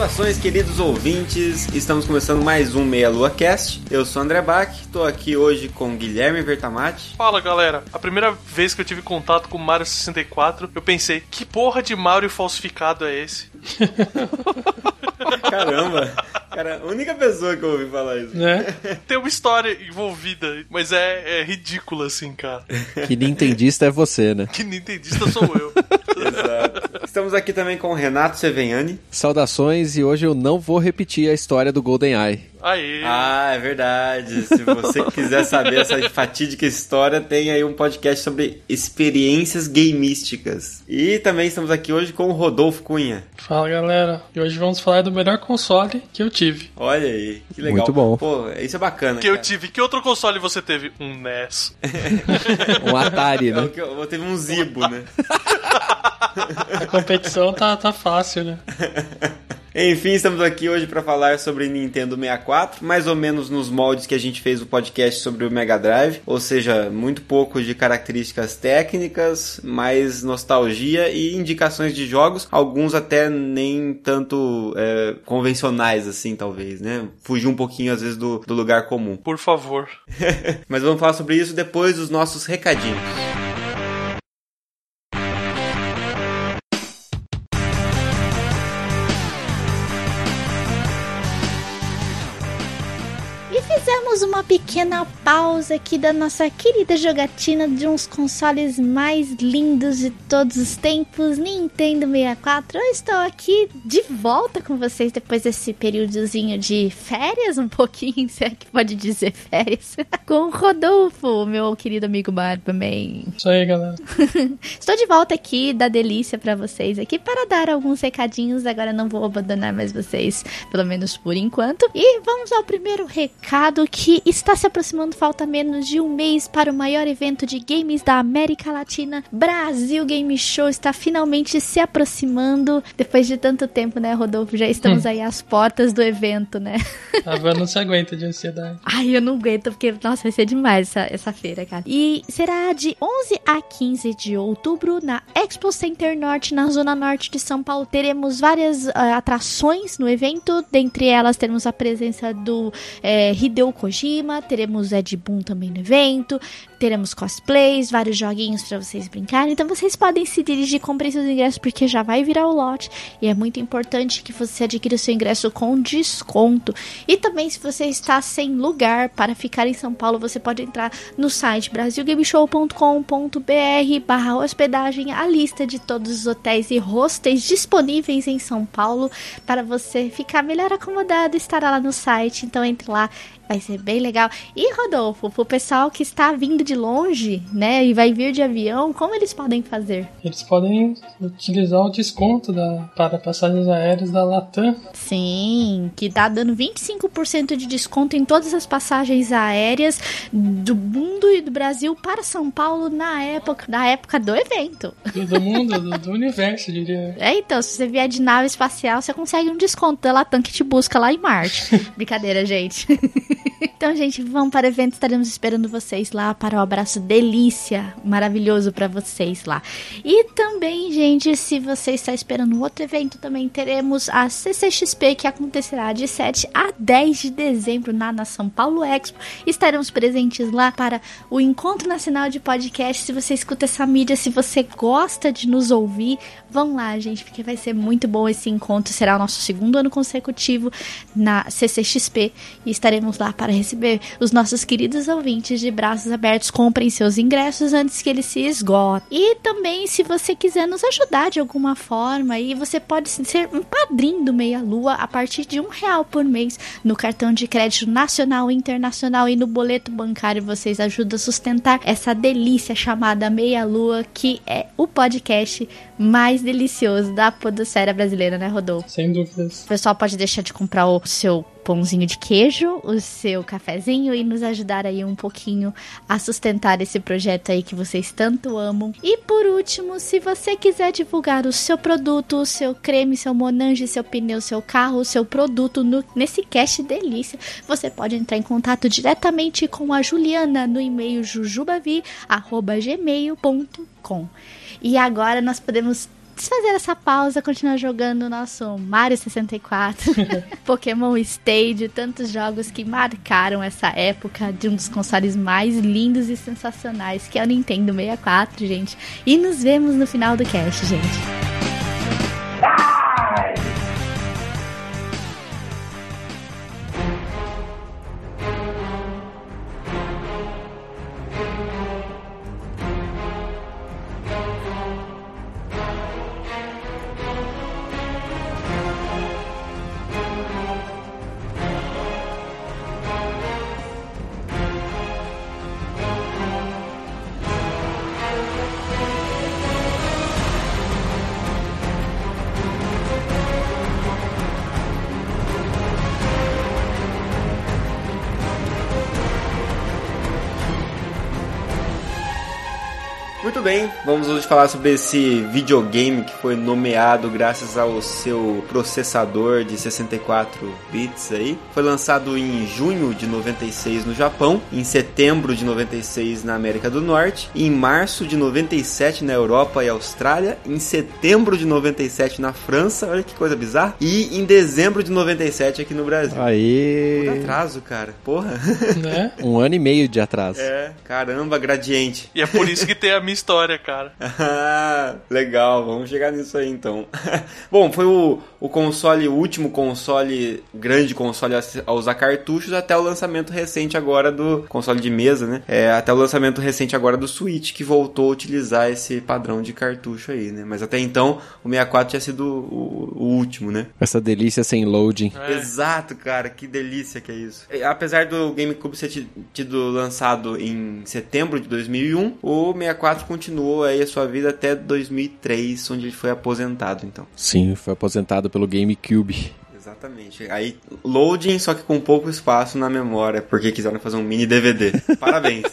Saudações, queridos ouvintes. Estamos começando mais um Meia Lua Cast. Eu sou André Bach, estou aqui hoje com Guilherme Vertamati. Fala galera, a primeira vez que eu tive contato com o Mario 64, eu pensei, que porra de Mario falsificado é esse? Caramba, cara, a única pessoa que eu ouvi falar isso. Né? Tem uma história envolvida, mas é, é ridícula assim, cara. Que nintendista é você, né? Que nintendista sou eu. Exato. Estamos aqui também com o Renato Seveniani. Saudações e hoje eu não vou repetir a história do GoldenEye. Aê. Ah, é verdade. Se você quiser saber essa fatídica história, tem aí um podcast sobre experiências gamísticas. E também estamos aqui hoje com o Rodolfo Cunha. Fala galera, e hoje vamos falar do melhor console que eu tive. Olha aí, que legal. Muito bom. Pô, isso é bacana. Que cara. eu tive. Que outro console você teve? Um NES. um Atari, né? Eu, eu teve um Zibo, né? A competição tá, tá fácil, né? Enfim, estamos aqui hoje para falar sobre Nintendo 64, mais ou menos nos moldes que a gente fez o podcast sobre o Mega Drive, ou seja, muito pouco de características técnicas, mais nostalgia e indicações de jogos, alguns até nem tanto é, convencionais assim, talvez, né? Fugir um pouquinho às vezes do, do lugar comum. Por favor. Mas vamos falar sobre isso depois dos nossos recadinhos. Uma pequena pausa aqui da nossa querida jogatina de uns consoles mais lindos de todos os tempos, Nintendo 64. Eu estou aqui de volta com vocês depois desse períodozinho de férias, um pouquinho, se é que pode dizer férias, com o Rodolfo, meu querido amigo Barbaman. Isso aí, galera. estou de volta aqui da delícia para vocês aqui para dar alguns recadinhos. Agora não vou abandonar mais vocês, pelo menos por enquanto. E vamos ao primeiro recado que está se aproximando, falta menos de um mês para o maior evento de games da América Latina. Brasil Game Show está finalmente se aproximando. Depois de tanto tempo, né, Rodolfo? Já estamos hum. aí às portas do evento, né? A Van não se aguenta de ansiedade. Ai, eu não aguento, porque, nossa, vai ser demais essa, essa feira, cara. E será de 11 a 15 de outubro na Expo Center Norte, na zona norte de São Paulo. Teremos várias uh, atrações no evento. Dentre elas, teremos a presença do é, Hideo Kojima, teremos Ed Boon também no evento, teremos cosplays, vários joguinhos para vocês brincarem. Então vocês podem se dirigir, comprem seus ingressos porque já vai virar o lote e é muito importante que você adquira o seu ingresso com desconto. E também se você está sem lugar para ficar em São Paulo, você pode entrar no site brasilgameshow.com.br/barra hospedagem, a lista de todos os hotéis e hostels disponíveis em São Paulo para você ficar melhor acomodado, estará lá no site. Então entre lá Vai ser bem legal. E, Rodolfo, pro pessoal que está vindo de longe, né, e vai vir de avião, como eles podem fazer? Eles podem utilizar o desconto da, para passagens aéreas da Latam. Sim, que tá dando 25% de desconto em todas as passagens aéreas do mundo e do Brasil para São Paulo na época, na época do evento. Do mundo, do, do universo, diria. É, então, se você vier de nave espacial, você consegue um desconto da Latam que te busca lá em Marte. Brincadeira, gente. então, gente, vamos para o evento. Estaremos esperando vocês lá para o abraço delícia maravilhoso para vocês lá. E também, gente, se você está esperando outro evento, também teremos a CCXP que acontecerá de 7 a 10 de dezembro na, na São Paulo Expo. Estaremos presentes lá para o Encontro Nacional de Podcast. Se você escuta essa mídia, se você gosta de nos ouvir, vão lá, gente, porque vai ser muito bom esse encontro. Será o nosso segundo ano consecutivo na CCXP e estaremos lá para receber os nossos queridos ouvintes de braços abertos. Comprem seus ingressos antes que eles se esgotem. E também, se você quiser nos ajudar de alguma forma, e você pode ser um padrinho do Meia Lua a partir de um real por mês no cartão de crédito nacional, internacional e no boleto bancário. Vocês ajudam a sustentar essa delícia chamada Meia Lua, que é o podcast mais delicioso da podosfera brasileira, né, Rodolfo? Sem dúvidas. O pessoal pode deixar de comprar o seu pãozinho de queijo, o seu cafezinho e nos ajudar aí um pouquinho a sustentar esse projeto aí que vocês tanto amam. E por último, se você quiser divulgar o seu produto, o seu creme, seu monange, seu pneu, seu carro, o seu produto no, nesse cast delícia, você pode entrar em contato diretamente com a Juliana no e-mail jujubavi@gmail.com. E agora nós podemos desfazer essa pausa, continuar jogando o nosso Mario 64, Pokémon Stage, tantos jogos que marcaram essa época de um dos consoles mais lindos e sensacionais, que é o Nintendo 64, gente. E nos vemos no final do cast, gente. Muito bem, vamos hoje falar sobre esse videogame que foi nomeado graças ao seu processador de 64 bits aí. Foi lançado em junho de 96 no Japão, em setembro de 96 na América do Norte, em março de 97 na Europa e Austrália, em setembro de 97 na França, olha que coisa bizarra, e em dezembro de 97 aqui no Brasil. Puta Aí. atraso, cara. Porra. Né? Um ano e meio de atraso. É, caramba, gradiente. E é por isso que tem a minha história, cara. Ah, legal, vamos chegar nisso aí então. Bom, foi o, o console, o último console, grande console a, a usar cartuchos até o lançamento recente agora do console de mesa, né? É, até o lançamento recente agora do Switch, que voltou a utilizar esse padrão de cartucho aí, né? Mas até então o 64 tinha sido o, o último, né? Essa delícia sem loading. É. Exato, cara, que delícia que é isso. E, Apesar do GameCube ser ti- tido lançado em setembro de 2001, o 64 continuou aí a sua vida até 2003, onde ele foi aposentado, então. Sim, foi aposentado pelo GameCube. Exatamente. Aí, loading, só que com pouco espaço na memória, porque quiseram fazer um mini DVD. Parabéns.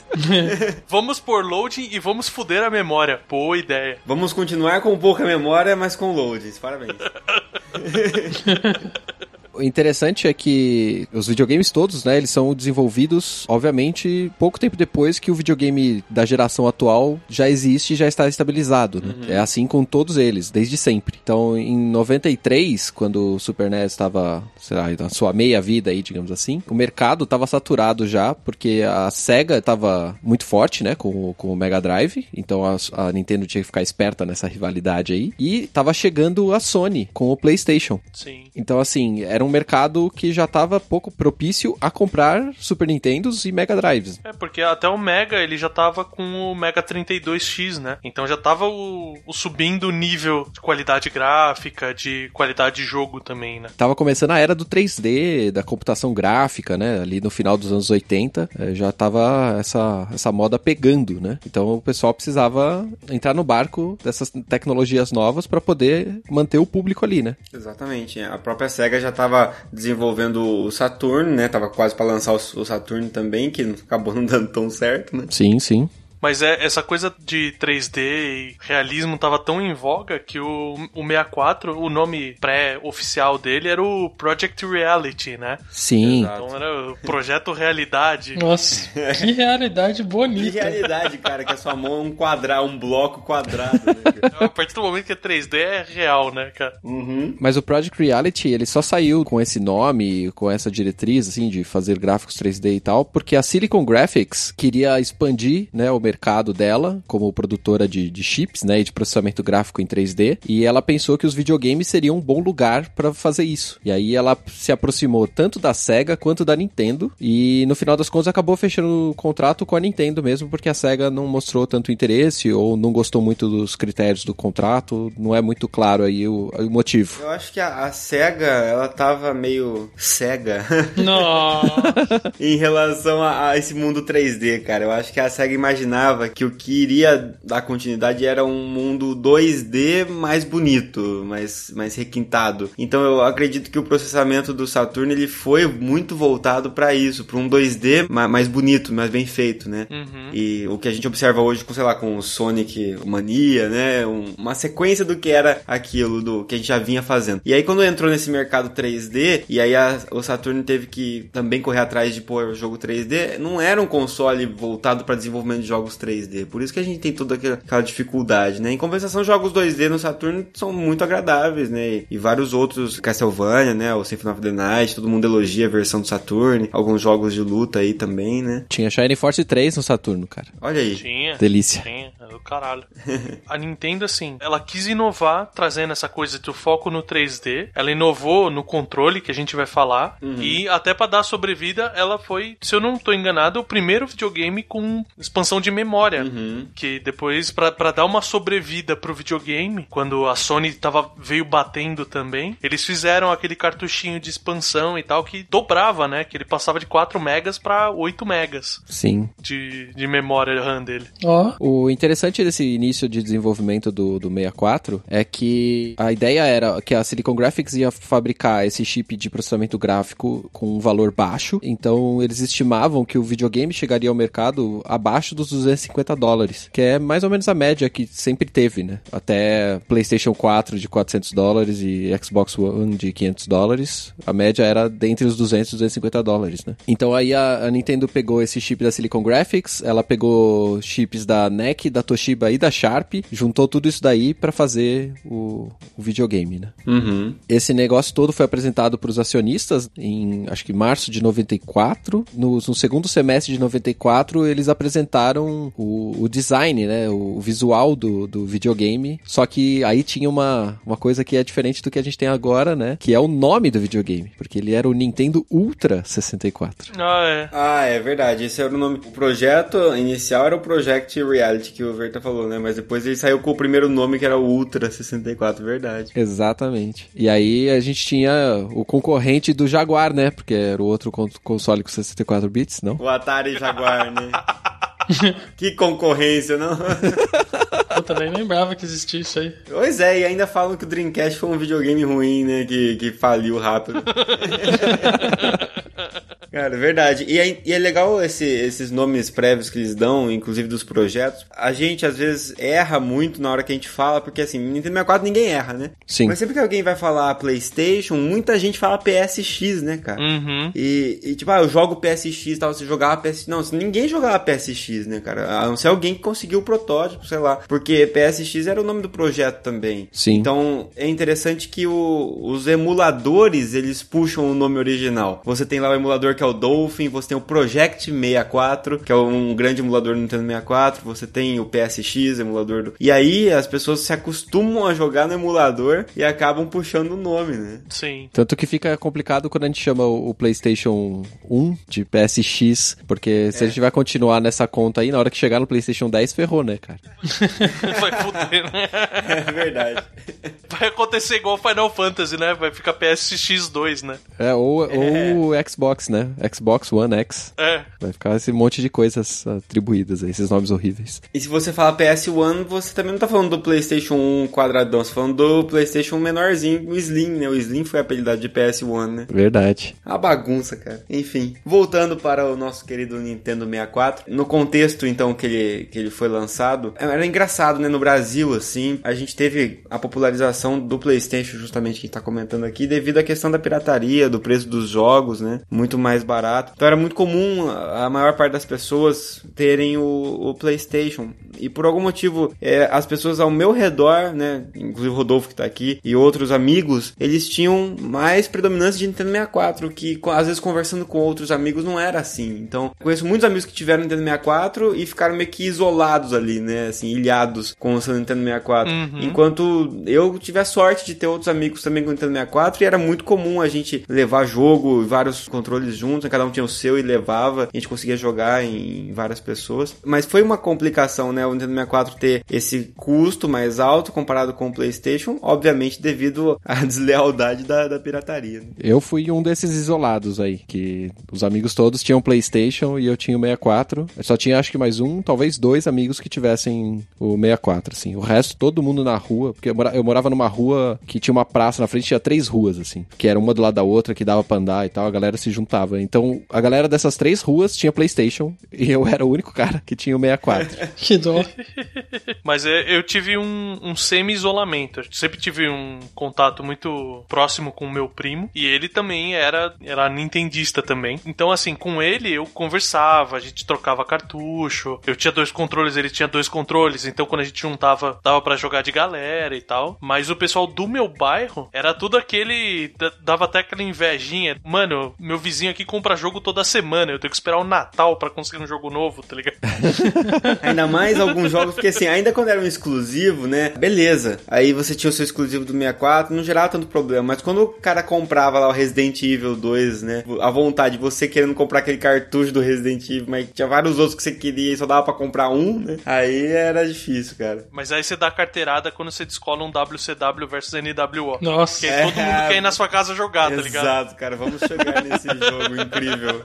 Vamos por loading e vamos fuder a memória. Boa ideia. Vamos continuar com pouca memória, mas com loadings. Parabéns. O interessante é que os videogames todos, né, eles são desenvolvidos, obviamente, pouco tempo depois que o videogame da geração atual já existe e já está estabilizado, né? É assim com todos eles, desde sempre. Então, em 93, quando o Super NES estava, sei lá, na sua meia vida aí, digamos assim, o mercado estava saturado já, porque a Sega estava muito forte, né, com, o- com o Mega Drive, então a, a Nintendo tinha que ficar esperta nessa rivalidade aí, e estava chegando a Sony com o PlayStation. Sim. Então, assim, era um mercado que já estava pouco propício a comprar Super Nintendos e Mega Drives. É, porque até o Mega, ele já tava com o Mega 32X, né? Então já tava o, o subindo o nível de qualidade gráfica, de qualidade de jogo também, né? Tava começando a era do 3D, da computação gráfica, né? Ali no final dos anos 80, eh, já tava essa, essa moda pegando, né? Então o pessoal precisava entrar no barco dessas tecnologias novas para poder manter o público ali, né? Exatamente. A própria SEGA já estava desenvolvendo o Saturn, né? Tava quase para lançar o Saturn também, que acabou não dando tão certo, né? Sim, sim. Mas é essa coisa de 3D e realismo tava tão em voga que o, o 64, o nome pré-oficial dele era o Project Reality, né? Sim. Exato. Então era o Projeto Realidade. Nossa, que realidade Que bonita. realidade, cara, que a sua mão é um quadrado, um bloco quadrado, né? A partir do momento que é 3D é real, né, cara? Uhum. Mas o Project Reality, ele só saiu com esse nome, com essa diretriz, assim, de fazer gráficos 3D e tal, porque a Silicon Graphics queria expandir, né, o mercado dela como produtora de, de chips, né, e de processamento gráfico em 3D, e ela pensou que os videogames seriam um bom lugar para fazer isso. E aí ela se aproximou tanto da Sega quanto da Nintendo, e no final das contas acabou fechando o contrato com a Nintendo mesmo, porque a Sega não mostrou tanto interesse ou não gostou muito dos critérios do contrato, não é muito claro aí o, o motivo. Eu acho que a, a SEGA, ela tava meio cega Não. em relação a, a esse mundo 3D, cara. Eu acho que a SEGA imaginava que o que iria dar continuidade era um mundo 2D mais bonito, mais, mais requintado. Então eu acredito que o processamento do Saturn ele foi muito voltado para isso, para um 2D ma- mais bonito, mais bem feito, né? Uhum. E o que a gente observa hoje com, sei lá, com o Sonic Mania, né? Um- uma sequência do que era aquilo, do que a gente já vinha fazendo. E aí quando entrou nesse mercado 3D, e aí a- o Saturn teve que também correr atrás de pôr o jogo 3D, não era um console voltado para desenvolvimento de jogos 3D. Por isso que a gente tem toda aquela, dificuldade, né? Em compensação, jogos 2D no Saturn são muito agradáveis, né? E, vários outros, Castlevania, né? O Symphony of the Night, todo mundo elogia a versão do Saturn. Alguns jogos de luta aí também, né? Tinha Shine Force 3 no Saturno, cara. Olha aí. Tinha. Delícia. Tinha, é do caralho. A Nintendo, assim, ela quis inovar, trazendo essa coisa do foco no 3D. Ela inovou no controle, que a gente vai falar. E até pra dar sobrevida, ela foi, se eu não tô enganado, o primeiro videogame com expansão de memória. Uhum. Que depois, pra, pra dar uma sobrevida pro videogame, quando a Sony tava, veio batendo também, eles fizeram aquele cartuchinho de expansão e tal, que dobrava, né? Que ele passava de 4 megas pra 8 megas Sim. de, de memória RAM dele. Ó, O interessante desse início de desenvolvimento do, do 64 é que a ideia era que a Silicon Graphics ia fabricar esse chip de processamento gráfico com um valor baixo, então eles estimavam que o videogame chegaria ao mercado abaixo dos 250 dólares, que é mais ou menos a média que sempre teve, né? Até PlayStation 4 de 400 dólares e Xbox One de 500 dólares, a média era dentre os 200 e 250 dólares, né? Então aí a, a Nintendo pegou esse chip da Silicon Graphics, ela pegou chips da NEC, da Toshiba e da Sharp, juntou tudo isso daí pra fazer o, o videogame, né? Uhum. Esse negócio todo foi apresentado para os acionistas em, acho que março de 94. No, no segundo semestre de 94, eles apresentaram o, o design, né? O, o visual do, do videogame. Só que aí tinha uma, uma coisa que é diferente do que a gente tem agora, né? Que é o nome do videogame. Porque ele era o Nintendo Ultra 64. Ah, é. Ah, é verdade. Esse era o nome. O projeto inicial era o Project Reality que o Verta falou, né? Mas depois ele saiu com o primeiro nome que era o Ultra 64, verdade. Exatamente. E aí a gente tinha o concorrente do Jaguar, né? Porque era o outro con- console com 64 bits, não? O Atari Jaguar, né? que concorrência, não? eu também lembrava que existia isso aí. pois é, e ainda falam que o Dreamcast foi um videogame ruim, né? Que, que faliu rápido. Cara, é verdade. E é, e é legal esse- esses nomes prévios que eles dão, inclusive dos projetos. A gente, às vezes, erra muito na hora que a gente fala, porque assim, Nintendo 64 ninguém erra, né? Sim. Mas sempre que alguém vai falar PlayStation, muita gente fala PSX, né, cara? Uhum. E, e, tipo, ah, eu jogo PSX e tal, você jogava PSX. Não, ninguém jogava PSX, né, cara? A não ser alguém que conseguiu o protótipo, sei lá. Porque PSX era o nome do projeto também. Sim. Então, é interessante que o- os emuladores, eles puxam o nome original. Você tem lá o emulador que é o Dolphin, você tem o Project 64, que é um grande emulador do Nintendo 64, você tem o PSX, emulador do... E aí, as pessoas se acostumam a jogar no emulador e acabam puxando o nome, né? Sim. Tanto que fica complicado quando a gente chama o PlayStation 1 de PSX, porque se a gente vai continuar nessa conta aí, na hora que chegar no PlayStation 10, ferrou, né, cara? Vai fuder, né? É verdade. Vai acontecer igual Final Fantasy, né? Vai ficar PSX2, né? É, ou, ou o Xbox, né? Xbox One X. É. Vai ficar esse monte de coisas atribuídas aí, esses nomes horríveis. E se você fala PS1, você também não tá falando do PlayStation 1 quadradão, você tá falando do PlayStation menorzinho, o Slim, né? O Slim foi apelidado de PS1, né? Verdade. A bagunça, cara. Enfim, voltando para o nosso querido Nintendo 64, no contexto então que ele, que ele foi lançado, era engraçado, né? No Brasil, assim, a gente teve a popularização do PlayStation, justamente que a gente tá comentando aqui, devido à questão da pirataria, do preço dos jogos, né? Muito mais barato. Então era muito comum a maior parte das pessoas terem o, o PlayStation. E por algum motivo é, as pessoas ao meu redor, né, inclusive o Rodolfo que tá aqui e outros amigos, eles tinham mais predominância de Nintendo 64, que às vezes conversando com outros amigos não era assim. Então, conheço muitos amigos que tiveram Nintendo 64 e ficaram meio que isolados ali, né, assim, ilhados com o seu Nintendo 64. Uhum. Enquanto eu tive a sorte de ter outros amigos também com Nintendo 64 e era muito comum a gente levar jogo, vários controles juntos, cada um tinha o seu e levava, a gente conseguia jogar em várias pessoas. Mas foi uma complicação, né, o Nintendo 64 ter esse custo mais alto comparado com o PlayStation, obviamente devido à deslealdade da, da pirataria. Né? Eu fui um desses isolados aí, que os amigos todos tinham PlayStation e eu tinha o 64. Eu só tinha acho que mais um, talvez dois amigos que tivessem o 64, assim. O resto, todo mundo na rua, porque eu morava numa rua que tinha uma praça na frente, tinha três ruas, assim, que era uma do lado da outra, que dava pra andar e tal, a galera se juntava. Então, a galera dessas três ruas tinha PlayStation e eu era o único cara que tinha o 64. que dó. Mas é, eu tive um, um semi-isolamento. Eu sempre tive um contato muito próximo com o meu primo e ele também era, era nintendista também. Então, assim, com ele eu conversava, a gente trocava cartucho. Eu tinha dois controles, ele tinha dois controles. Então, quando a gente juntava, dava para jogar de galera e tal. Mas o pessoal do meu bairro era tudo aquele. dava até aquela invejinha. Mano, meu vizinho aqui compra jogo toda semana. Eu tenho que esperar o Natal para conseguir um jogo novo, tá ligado? ainda mais alguns jogos, porque assim, ainda quando era um exclusivo, né? Beleza. Aí você tinha o seu exclusivo do 64, não gerava tanto problema. Mas quando o cara comprava lá o Resident Evil 2, né? A vontade, você querendo comprar aquele cartucho do Resident Evil, mas tinha vários outros que você queria e só dava pra comprar um, né? Aí era difícil, cara. Mas aí você dá carteirada quando você descola um WCW versus NWO. Nossa. Que é... todo mundo quer ir na sua casa jogar, tá ligado? Exato, cara. Vamos chegar nesse jogo incrível.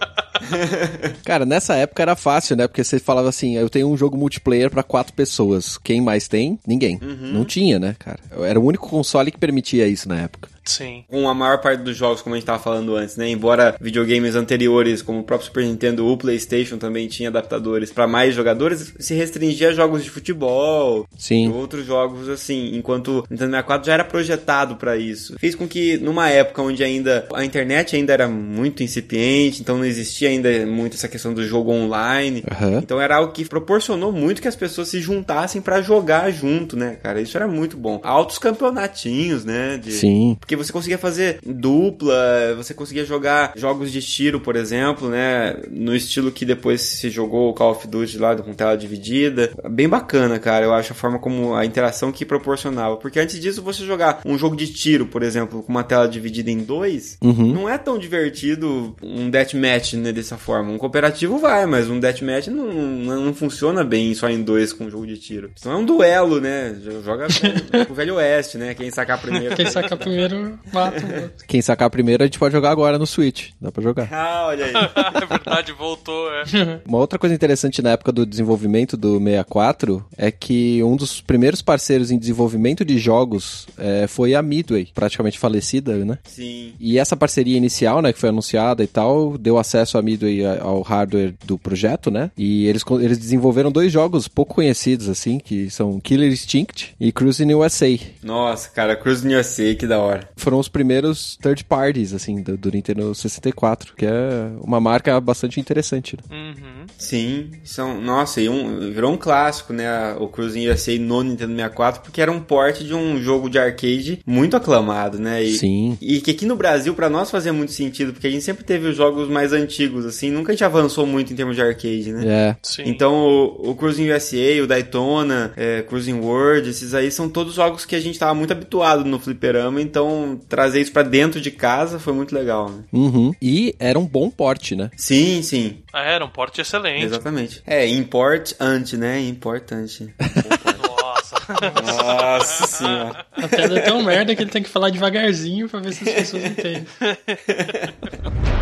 Cara, nessa época era fácil, né? Porque você falava assim, eu tenho um jogo multiplayer para quatro pessoas. Quem mais tem? Ninguém. Uhum. Não tinha, né, cara? Era o único console que permitia isso na época. Sim. Com a maior parte dos jogos, como a gente estava falando antes, né? Embora videogames anteriores, como o próprio Super Nintendo, o PlayStation também tinha adaptadores para mais jogadores, se restringia a jogos de futebol Sim. e outros jogos assim, enquanto o Nintendo 64 já era projetado para isso. Fez com que numa época onde ainda a internet ainda era muito incipiente, então não existia ainda muito essa questão do jogo online. Uhum. Então era algo que proporcionou muito que as pessoas se juntassem para jogar junto, né, cara? Isso era muito bom. Altos campeonatinhos, né? De... Sim. Porque você conseguia fazer dupla, você conseguia jogar jogos de tiro, por exemplo, né? No estilo que depois se jogou o Call of Duty lá com tela dividida. Bem bacana, cara. Eu acho a forma como a interação que proporcionava. Porque antes disso, você jogar um jogo de tiro, por exemplo, com uma tela dividida em dois, uhum. não é tão divertido um deathmatch, né? Dessa forma. Um cooperativo vai, mas um deathmatch não, não, não funciona bem só em dois com um jogo de tiro. Então é um duelo, né? Joga com o Velho Oeste, né? Quem sacar primeiro. Quem sacar primeiro mata Quem sacar primeiro a gente pode jogar agora no Switch. Dá pra jogar. Ah, olha aí. é verdade, voltou, é. Uma outra coisa interessante na época do desenvolvimento do 64 é que um dos primeiros parceiros em desenvolvimento de jogos é, foi a Midway, praticamente falecida, né? Sim. E essa parceria inicial, né, que foi anunciada e tal, deu acesso à Midway ao hardware do projeto, né? E eles, eles desenvolveram dois jogos pouco conhecidos, assim, que são Killer Instinct e Cruising USA. Nossa, cara, Cruising USA, que da hora foram os primeiros third parties, assim, do, do, Nintendo 64, que é uma marca bastante interessante. Né? Uhum. Sim, são, nossa, e um, virou um clássico, né, o Cruising USA no Nintendo 64, porque era um port de um jogo de arcade muito aclamado, né? E, Sim. E que aqui no Brasil, para nós fazia muito sentido, porque a gente sempre teve os jogos mais antigos, assim, nunca a gente avançou muito em termos de arcade, né? É. Sim. Então, o, o Cruising USA, o Daytona, é, Cruising World, esses aí são todos jogos que a gente tava muito habituado no fliperama, então trazer isso para dentro de casa foi muito legal, né? Uhum. E era um bom porte, né? Sim, sim. Ah, era um porte excelente. Exatamente. É, importante, né? Importante. Nossa. Nossa senhora. Até deu tão merda que ele tem que falar devagarzinho pra ver se as pessoas entendem.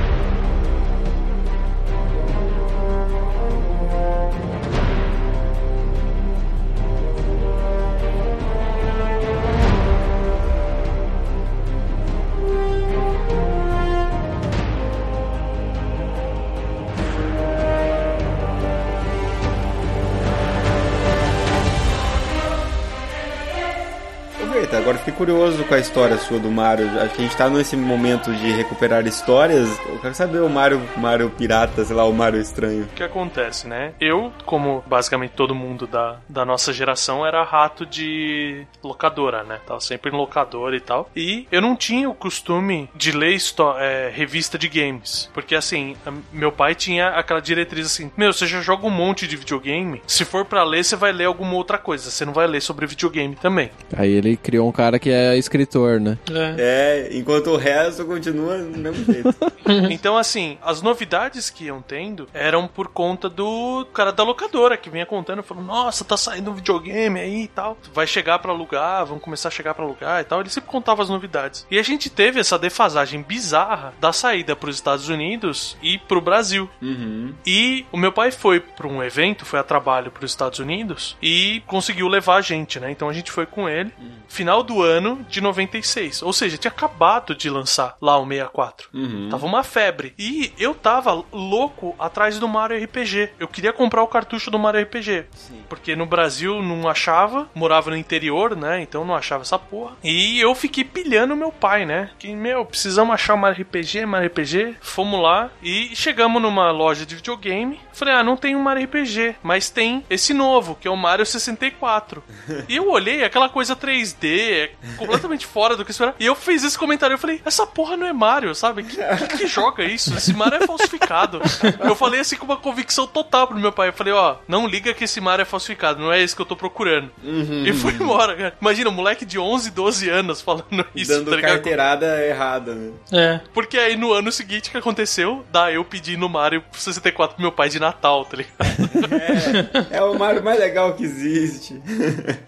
por fiquei curioso com a história sua do Mario. Acho que a gente tá nesse momento de recuperar histórias. Eu quero saber o Mario, Mario pirata, sei lá, o Mario estranho. O que acontece, né? Eu, como basicamente todo mundo da, da nossa geração, era rato de locadora, né? Tava sempre em locadora e tal. E eu não tinha o costume de ler é, revista de games. Porque assim, meu pai tinha aquela diretriz assim: Meu, você já joga um monte de videogame. Se for para ler, você vai ler alguma outra coisa. Você não vai ler sobre videogame também. Aí ele criou um cara que é escritor, né? É, é enquanto o resto continua do mesmo jeito. então, assim, as novidades que iam tendo eram por conta do cara da locadora que vinha contando, falou: Nossa, tá saindo um videogame aí e tal. Vai chegar para alugar, vão começar a chegar para alugar e tal. Ele sempre contava as novidades. E a gente teve essa defasagem bizarra da saída para os Estados Unidos e pro Brasil. Uhum. E o meu pai foi para um evento, foi a trabalho para os Estados Unidos e conseguiu levar a gente, né? Então a gente foi com ele. Uhum. Final do ano de 96. Ou seja, tinha acabado de lançar lá o 64. Uhum. Tava uma febre. E eu tava louco atrás do Mario RPG. Eu queria comprar o cartucho do Mario RPG. Sim. Porque no Brasil não achava, morava no interior, né? Então não achava essa porra. E eu fiquei pilhando meu pai, né? Que, meu, precisamos achar o Mario RPG, Mario RPG. Fomos lá e chegamos numa loja de videogame. Falei, ah, não tem um Mario RPG, mas tem esse novo, que é o Mario 64. e eu olhei, aquela coisa 3D, é completamente fora do que esperava. E eu fiz esse comentário, eu falei, essa porra não é Mario, sabe? Que, que, que joga isso? Esse Mario é falsificado. eu falei assim com uma convicção total pro meu pai. Eu falei, ó, não liga que esse Mario é falsificado, não é esse que eu tô procurando. Uhum. E fui embora, cara. Imagina, um moleque de 11, 12 anos falando isso. Dando tá carteirada errada, né? É. Porque aí no ano seguinte o que aconteceu? Da eu pedi no Mario 64 pro meu pai de Natal, tá ligado? É, é o Mario mais legal que existe.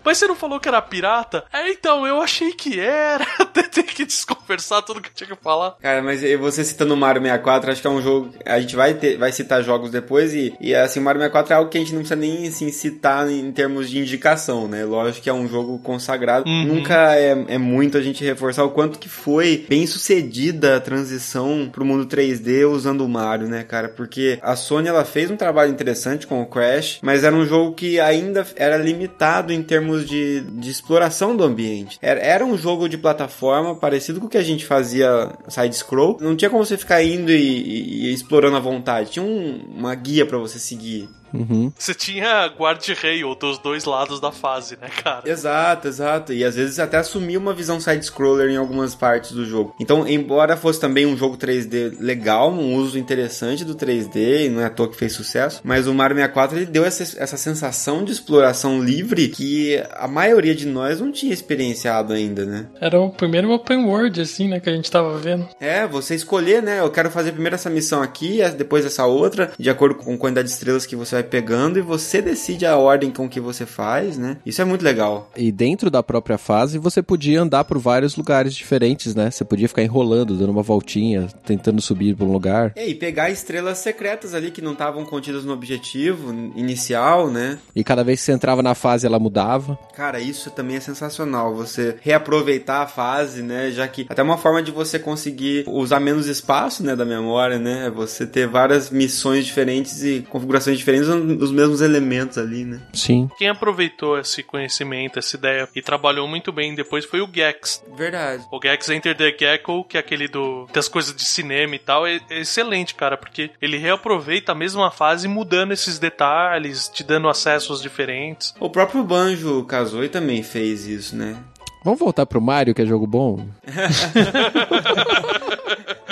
Mas você não falou que era pirata? É, então, eu achei que era. Até ter que desconversar tudo que eu tinha que falar. Cara, mas você citando o Mario 64, acho que é um jogo. A gente vai, ter, vai citar jogos depois e, e assim, o Mario 64 é algo que a gente não precisa nem assim, citar em termos de indicação, né? Lógico que é um jogo consagrado. Uhum. Nunca é, é muito a gente reforçar o quanto que foi bem sucedida a transição pro mundo 3D usando o Mario, né, cara? Porque a Sony ela fez um trabalho interessante com o Crash, mas era um jogo que ainda era limitado em termos de, de exploração do ambiente. Era, era um jogo de plataforma parecido com o que a gente fazia side-scroll. Não tinha como você ficar indo e, e, e explorando à vontade. Tinha um, uma guia para você seguir. Uhum. Você tinha guard-rail dos dois lados da fase, né, cara? Exato, exato. E às vezes até assumia uma visão side-scroller em algumas partes do jogo. Então, embora fosse também um jogo 3D legal, um uso interessante do 3D, e não é à toa que fez sucesso, mas o Mario 64 ele deu essa, essa sensação de exploração livre que a maioria de nós não tinha experienciado ainda, né? Era o primeiro open world, assim, né, que a gente tava vendo. É, você escolher, né? Eu quero fazer primeiro essa missão aqui, depois essa outra, de acordo com a quantidade de estrelas que você vai pegando e você decide a ordem com que você faz, né? Isso é muito legal. E dentro da própria fase, você podia andar por vários lugares diferentes, né? Você podia ficar enrolando, dando uma voltinha, tentando subir para um lugar. É, e pegar estrelas secretas ali que não estavam contidas no objetivo inicial, né? E cada vez que você entrava na fase, ela mudava. Cara, isso também é sensacional. Você reaproveitar a fase, né? Já que até uma forma de você conseguir usar menos espaço, né, da memória, né? Você ter várias missões diferentes e configurações diferentes os mesmos elementos ali, né? Sim. Quem aproveitou esse conhecimento, essa ideia e trabalhou muito bem depois foi o Gex. Verdade. O Gex Enter the Gecko, que é aquele do das coisas de cinema e tal, é, é excelente, cara, porque ele reaproveita a mesma fase mudando esses detalhes, te dando acessos diferentes. O próprio Banjo Kazooie também fez isso, né? Vamos voltar pro Mario, que é jogo bom?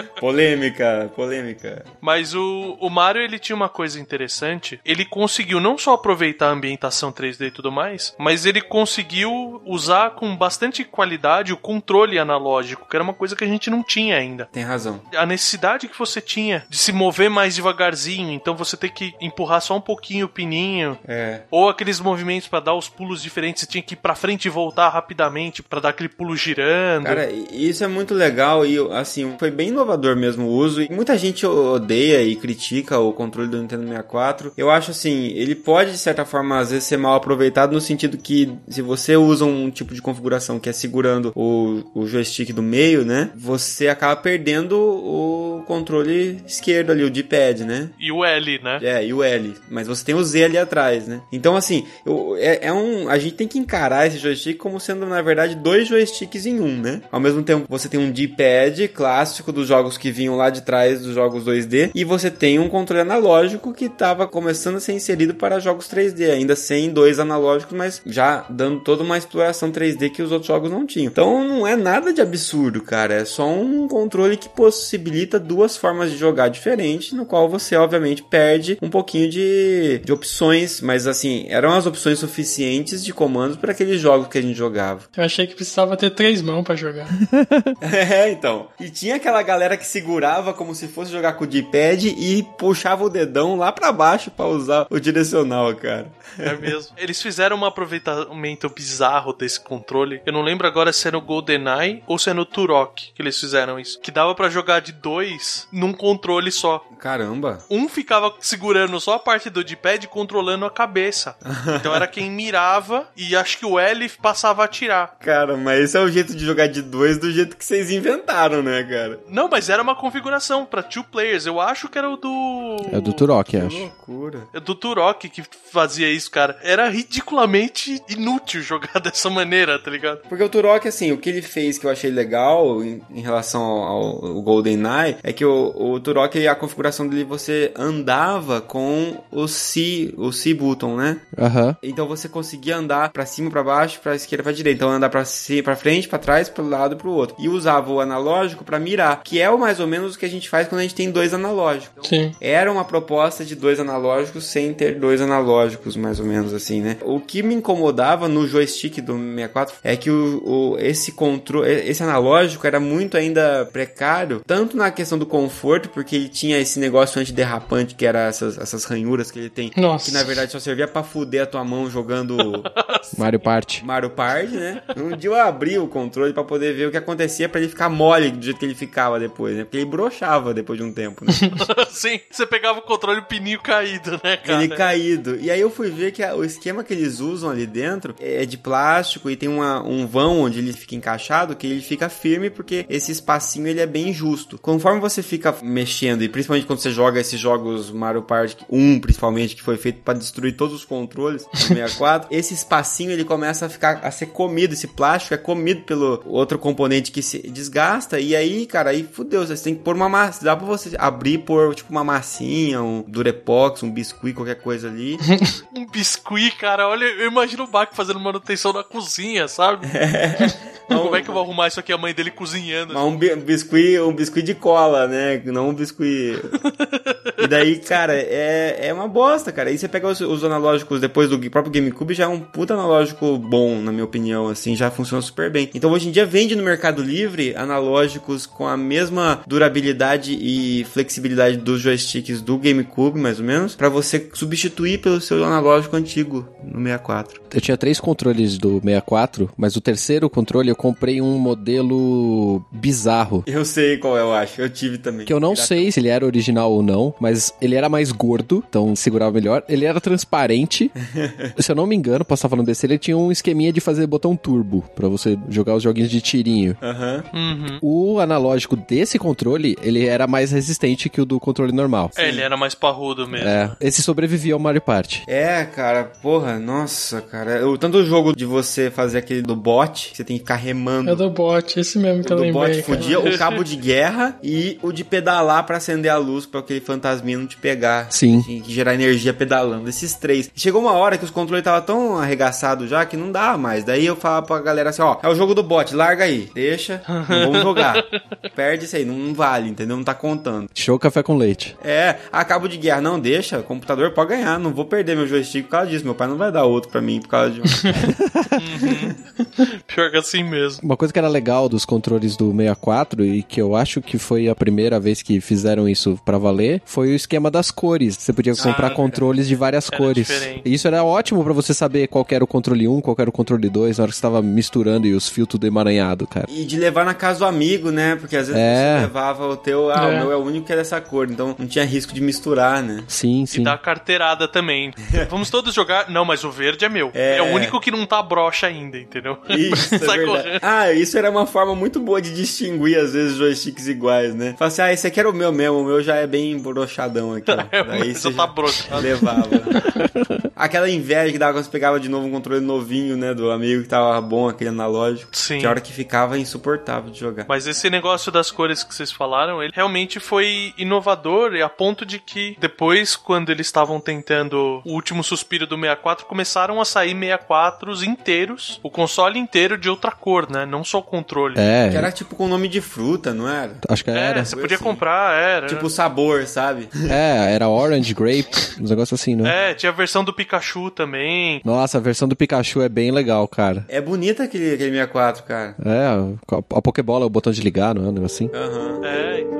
polêmica, polêmica. Mas o, o Mario, ele tinha uma coisa interessante. Ele conseguiu não só aproveitar a ambientação 3D e tudo mais, mas ele conseguiu usar com bastante qualidade o controle analógico, que era uma coisa que a gente não tinha ainda. Tem razão. A necessidade que você tinha de se mover mais devagarzinho, então você tem que empurrar só um pouquinho o pininho. É. Ou aqueles movimentos para dar os pulos diferentes, você tinha que ir pra frente e voltar rapidamente para dar aquele pulo girando. Cara, isso é muito legal e assim, foi bem inovador mesmo uso. E muita gente odeia e critica o controle do Nintendo 64. Eu acho assim, ele pode de certa forma às vezes ser mal aproveitado no sentido que se você usa um tipo de configuração que é segurando o, o joystick do meio, né? Você acaba perdendo o controle esquerdo ali, o D-pad, né? E o L, né? É, e o L. Mas você tem o Z ali atrás, né? Então, assim, eu, é, é, um. A gente tem que encarar esse joystick como sendo, na verdade, dois joysticks em um, né? Ao mesmo tempo, você tem um D-pad clássico dos jogos que vinham lá de trás dos jogos 2D, e você tem um controle analógico que estava começando a ser inserido para jogos 3D, ainda sem dois analógicos, mas já dando toda uma exploração 3D que os outros jogos não tinham. Então, não é nada de absurdo, cara. É só um controle que possibilita duas formas de jogar diferentes, no qual você, obviamente, perde um pouquinho de, de opções, mas assim, eram as opções suficientes de comandos para aqueles jogos que a gente jogava. Eu achei que precisava ter três mãos para jogar. é, então. E tinha aquela galera que segurava como se fosse jogar com o D-pad e puxava o dedão lá para baixo para usar o direcional, cara. É mesmo. Eles fizeram um aproveitamento bizarro desse controle. Eu não lembro agora se é no GoldenEye ou se é no Turok que eles fizeram isso. Que dava para jogar de dois num controle só. Caramba. Um ficava segurando só a parte do D-pad controlando a cabeça. Então era quem mirava e acho que o L passava a atirar. Cara, mas esse é o jeito de jogar de dois do jeito que vocês inventaram, né, cara? Não, mas era uma configuração para two players. Eu acho que era o do. É o do Turok, Que acho. loucura. É do Turok que fazia isso, cara. Era ridiculamente inútil jogar dessa maneira, tá ligado? Porque o Turok, assim, o que ele fez que eu achei legal em, em relação ao, ao GoldenEye é que o, o Turok, a configuração dele, você andava com o C, o C button, né? Aham. Então você conseguia andar pra cima, pra baixo, pra esquerda, pra direita. Então andar pra, ci- pra frente, pra trás, pro lado, pro outro. E usava o analógico pra mirar, que é o mais ou menos o que a gente faz quando a gente tem dois analógicos. Sim. Era uma proposta de dois analógicos sem ter dois analógicos, mais ou menos assim, né? O que me incomodava no joystick do 64 é que o, o- esse controle, esse analógico era muito ainda precário, tanto na questão do conforto, porque ele tinha esse negócio antiderrapante que era essas, essas ranhuras que ele tem, Nossa. que na verdade só servia pra fuder a tua mão jogando Mario Party. Mario Party, né? Um dia eu abri o controle pra poder ver o que acontecia pra ele ficar mole do jeito que ele ficava depois, né? Porque ele brochava depois de um tempo, né? Sim, você pegava o controle e o pininho caído, né, cara? Ele caído. E aí eu fui ver que a- o esquema que eles usam ali dentro é de plástico e tem uma- um vão onde ele fica encaixado que ele fica firme porque esse espacinho ele é bem justo. Conforme você fica mexendo e principalmente quando você joga esses jogos Mario Party 1 principalmente que foi feito pra destruir todos os controles do 64, esse espacinho ele começa a ficar a ser comido, esse plástico é comido pelo outro componente que se desgasta e aí, cara, aí fudeu, você tem que pôr uma massa, dá pra você abrir e pôr tipo uma massinha, um durepox, um biscuit, qualquer coisa ali. Um biscuit, cara. Olha, eu imagino o Bach fazendo manutenção na cozinha, sabe? Como é que eu vou arrumar isso aqui? A mãe dele cozinhando. Mas um bi- biscuit, um biscuit de cola, né? Não um biscuit. e daí, cara, é, é uma bosta, cara. Aí você pega os, os analógicos depois do próprio GameCube, já é um puta analógico bom, na minha opinião, assim, já funciona super bem. Então hoje em dia vende no Mercado Livre analógicos com a mesma durabilidade e flexibilidade dos joysticks do GameCube, mais ou menos, pra você substituir pelo seu analógico antigo no 64. Eu tinha três controles do 64, mas o terceiro controle eu comprei um modelo bizarro. Eu sei qual eu acho, eu tive também. Que eu não sei se ele era original ou não, mas ele era mais gordo, então segurava melhor. Ele era transparente. se eu não me engano, posso estar falando desse, ele tinha um esqueminha de fazer botão turbo, pra você jogar os joguinhos de tirinho. Aham. Uhum. O analógico desse controle, ele era mais resistente que o do controle normal. É, ele era mais parrudo mesmo. É, esse sobrevivia ao Mario Party. É, cara, porra, nossa, cara. O tanto o jogo de você fazer aquele do bot, que você tem que ficar remando. É do bot, esse mesmo que o eu do lembrei. bot cara. fudia, o cabo de guerra e o de pedalar pra acender a luz pra aquele fantasminha não te pegar. Sim. Tinha que gerar energia pedalando. Esses três. Chegou uma hora que os controles estavam tão arregaçados já que não dá mais. Daí eu falava pra galera assim: ó, é o jogo do bot, larga aí. Deixa, vamos jogar. Perde isso aí, não, não vale, entendeu? Não tá contando. Show café com leite. É, a cabo de guerra, não deixa, o computador pode ganhar, não vou perder meu joystick por causa disso, meu pai não vai dar outro pra mim por causa de um. Pior que assim mesmo. Uma coisa que era legal dos controles do 64 e que eu acho que foi a primeira vez que fizeram isso pra valer foi o esquema das cores. Você podia comprar Ah, controles de várias Era cores. diferente. E Isso era ótimo pra você saber qual que era o controle 1, qual que era o controle 2, na hora que você tava misturando e os fios tudo emaranhado, cara. E de levar na casa do amigo, né? Porque às vezes É. você levava o teu, ah, É. o meu é o único que é dessa cor, então não tinha risco de misturar, né? Sim, E sim. dá carteirada também. Vamos todos jogar. Não, mas o verde é meu. É, É. o único que não tá broxa ainda, entendeu? Isso, é Sai verdade. correndo. Ah, isso era uma forma muito boa de distinguir, às vezes, joysticks iguais, né? Fala assim, ah, esse aqui era o meu mesmo, o meu já é bem brochadão aqui. É, Daí mas você já tá broxado. levava. Aquela inveja que dava quando você pegava de novo um controle novinho, né, do amigo que tava bom, aquele analógico. Sim. Tinha hora que ficava insuportável de jogar. Mas esse negócio das cores que vocês falaram, ele realmente foi inovador e a ponto de que depois, quando eles estavam tentando o último suspiro do 64, começaram a sair 64s inteiros, o console inteiro de outra cor, né? Não só o controle. Que É, era tipo com nome de fruta, não era? acho que É, era. você podia assim. comprar, era. Tipo sabor, sabe? É, era Orange, Grape, uns negócios assim, né? É, tinha a versão do Pikachu também. Nossa, a versão do Pikachu é bem legal, cara. É bonita aquele, aquele 64, cara. É, a, a Pokébola é o botão de ligar, não é um negócio assim? Aham. É, então.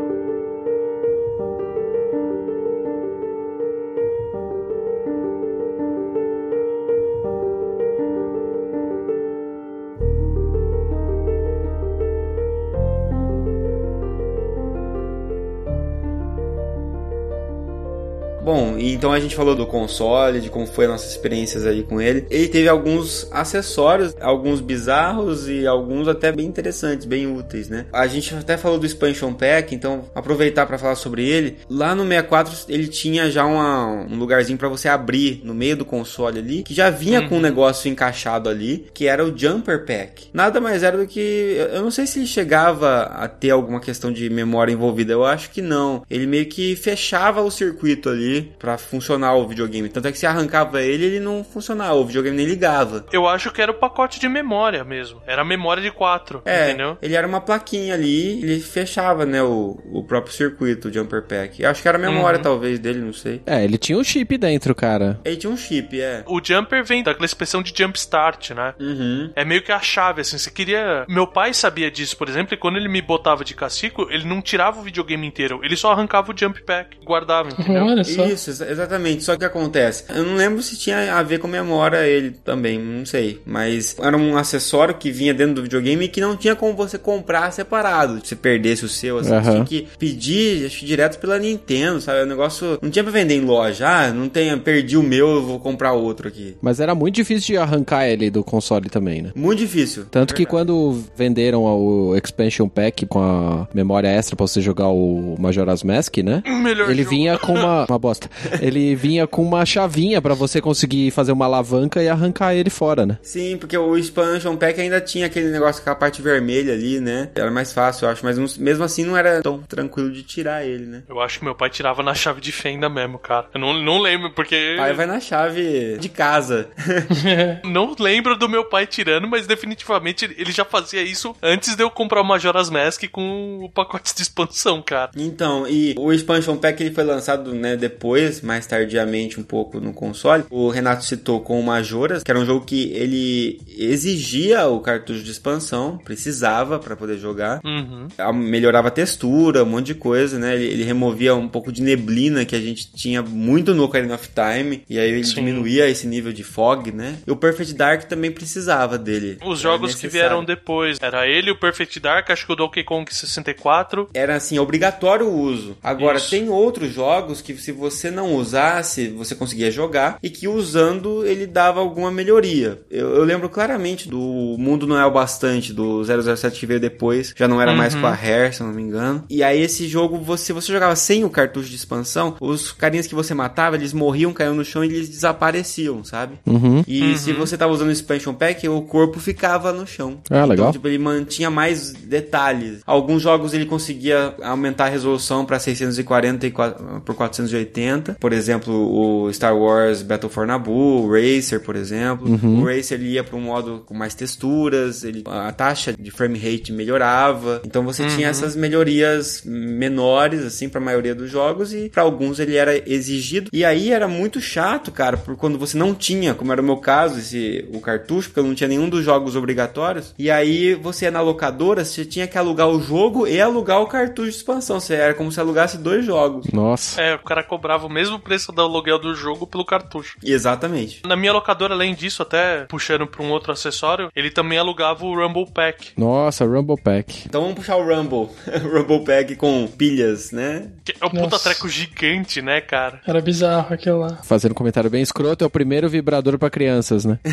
Bom, então a gente falou do console, de como foi as nossas experiências aí com ele. Ele teve alguns acessórios, alguns bizarros e alguns até bem interessantes, bem úteis, né? A gente até falou do expansion pack, então aproveitar para falar sobre ele. Lá no 64 ele tinha já uma- um lugarzinho para você abrir no meio do console ali, que já vinha com um negócio encaixado ali, que era o jumper pack. Nada mais era do que eu não sei se ele chegava a ter alguma questão de memória envolvida, eu acho que não. Ele meio que fechava o circuito ali pra funcionar o videogame. Tanto é que se arrancava ele, ele não funcionava, o videogame nem ligava. Eu acho que era o pacote de memória mesmo. Era a memória de 4, É, entendeu? ele era uma plaquinha ali, ele fechava, né, o, o próprio circuito, o jumper pack. Eu acho que era a memória, Uhum. talvez, dele, não sei. É, ele tinha um chip dentro, cara. Ele tinha um chip, é. O jumper vem daquela expressão de jump start, né? Uhum. É meio que a chave, assim. Você queria. Meu pai sabia disso, por exemplo, e quando ele me botava de castigo, ele não tirava o videogame inteiro, ele só arrancava o jump pack, guardava, entendeu? Olha só. Isso, exa- exatamente. Só que o que acontece? Eu não lembro se tinha a ver com memória ele também, não sei. Mas era um acessório que vinha dentro do videogame e que não tinha como você comprar separado. Se perdesse o seu, assim, você Aham. tinha que pedir, acho que direto pela Nintendo, sabe? O negócio não tinha pra vender em loja. Ah, não tem, perdi o meu, eu vou comprar outro aqui. Mas era muito difícil de arrancar ele do console também, né? Muito difícil. Tanto que Verdade. quando venderam o Expansion Pack com a memória extra pra você jogar o Majora's Mask, né? Melhor Ele jogo. vinha com uma. Uma bosta. Ele vinha com uma chavinha pra você conseguir fazer uma alavanca e arrancar ele fora, né? Sim, porque o expansion pack ainda tinha aquele negócio com a parte vermelha ali, né? Era mais fácil, eu acho. Mas mesmo assim não era tão tranquilo de tirar ele, né? Eu acho que meu pai tirava na chave de fenda mesmo, cara. Eu não, não lembro, porque. Aí vai na chave de casa. Não lembro do meu pai tirando, mas definitivamente ele já fazia isso antes de eu comprar o Majora's Mask com o pacote de expansão, cara. Então, e o expansion pack ele foi lançado, né, depois, mais tardiamente um pouco no console. O Renato citou com o Majoras, que era um jogo que ele exigia o cartucho de expansão, precisava pra poder jogar. Uhum. Melhorava a textura, um monte de coisa, né? Ele, ele removia um pouco de neblina que a gente tinha muito no Ocarina of Time, e aí ele Sim. diminuía esse nível de fog, né? E o Perfect Dark também precisava dele. Os Era jogos que vieram depois. Era ele, o Perfect Dark, acho que o Donkey Kong 64. Era assim, obrigatório o uso. Agora, Isso. tem outros jogos que se você não usasse, você conseguia jogar e que usando ele dava alguma melhoria. Eu, eu lembro claramente do Mundo Não é o Bastante, do 007 que veio depois, já não era mais Uhum. com a Rare, se eu não me engano. E aí esse jogo, você, você jogava sem o cartucho de expansão, os carinhas que você matava, eles morriam, caíam no chão e eles desapareciam, sabe? Uhum. E se você tava usando o expansion pack, o corpo ficava no chão. Ah, legal. Então, tipo, ele mantinha mais detalhes. Alguns jogos ele conseguia aumentar a resolução para 640 e qua- por 480 dinâmica. Por exemplo, o Star Wars Battle for Naboo, o Racer, por exemplo. O Racer ele ia para um modo com mais texturas, ele, a taxa de frame rate melhorava. Então você tinha essas melhorias menores assim para a maioria dos jogos e para alguns ele era exigido. E aí era muito chato, cara, por quando você não tinha, como era o meu caso, esse o cartucho, porque eu não tinha nenhum dos jogos obrigatórios. E aí você ia na locadora, você tinha que alugar o jogo e alugar o cartucho de expansão. Você era como se alugasse dois jogos. Nossa. É, o cara cobrava o mesmo preço do aluguel do jogo pelo cartucho. Exatamente. Na minha locadora, além disso, até puxando pra um outro acessório, ele também alugava o Rumble Pack. Nossa, Rumble Pack. Então vamos puxar o Rumble. Rumble Pack com pilhas, né? Que é um puta treco gigante, né, cara? Era bizarro aquilo lá. Fazendo um comentário bem escroto, é o primeiro vibrador pra crianças, né?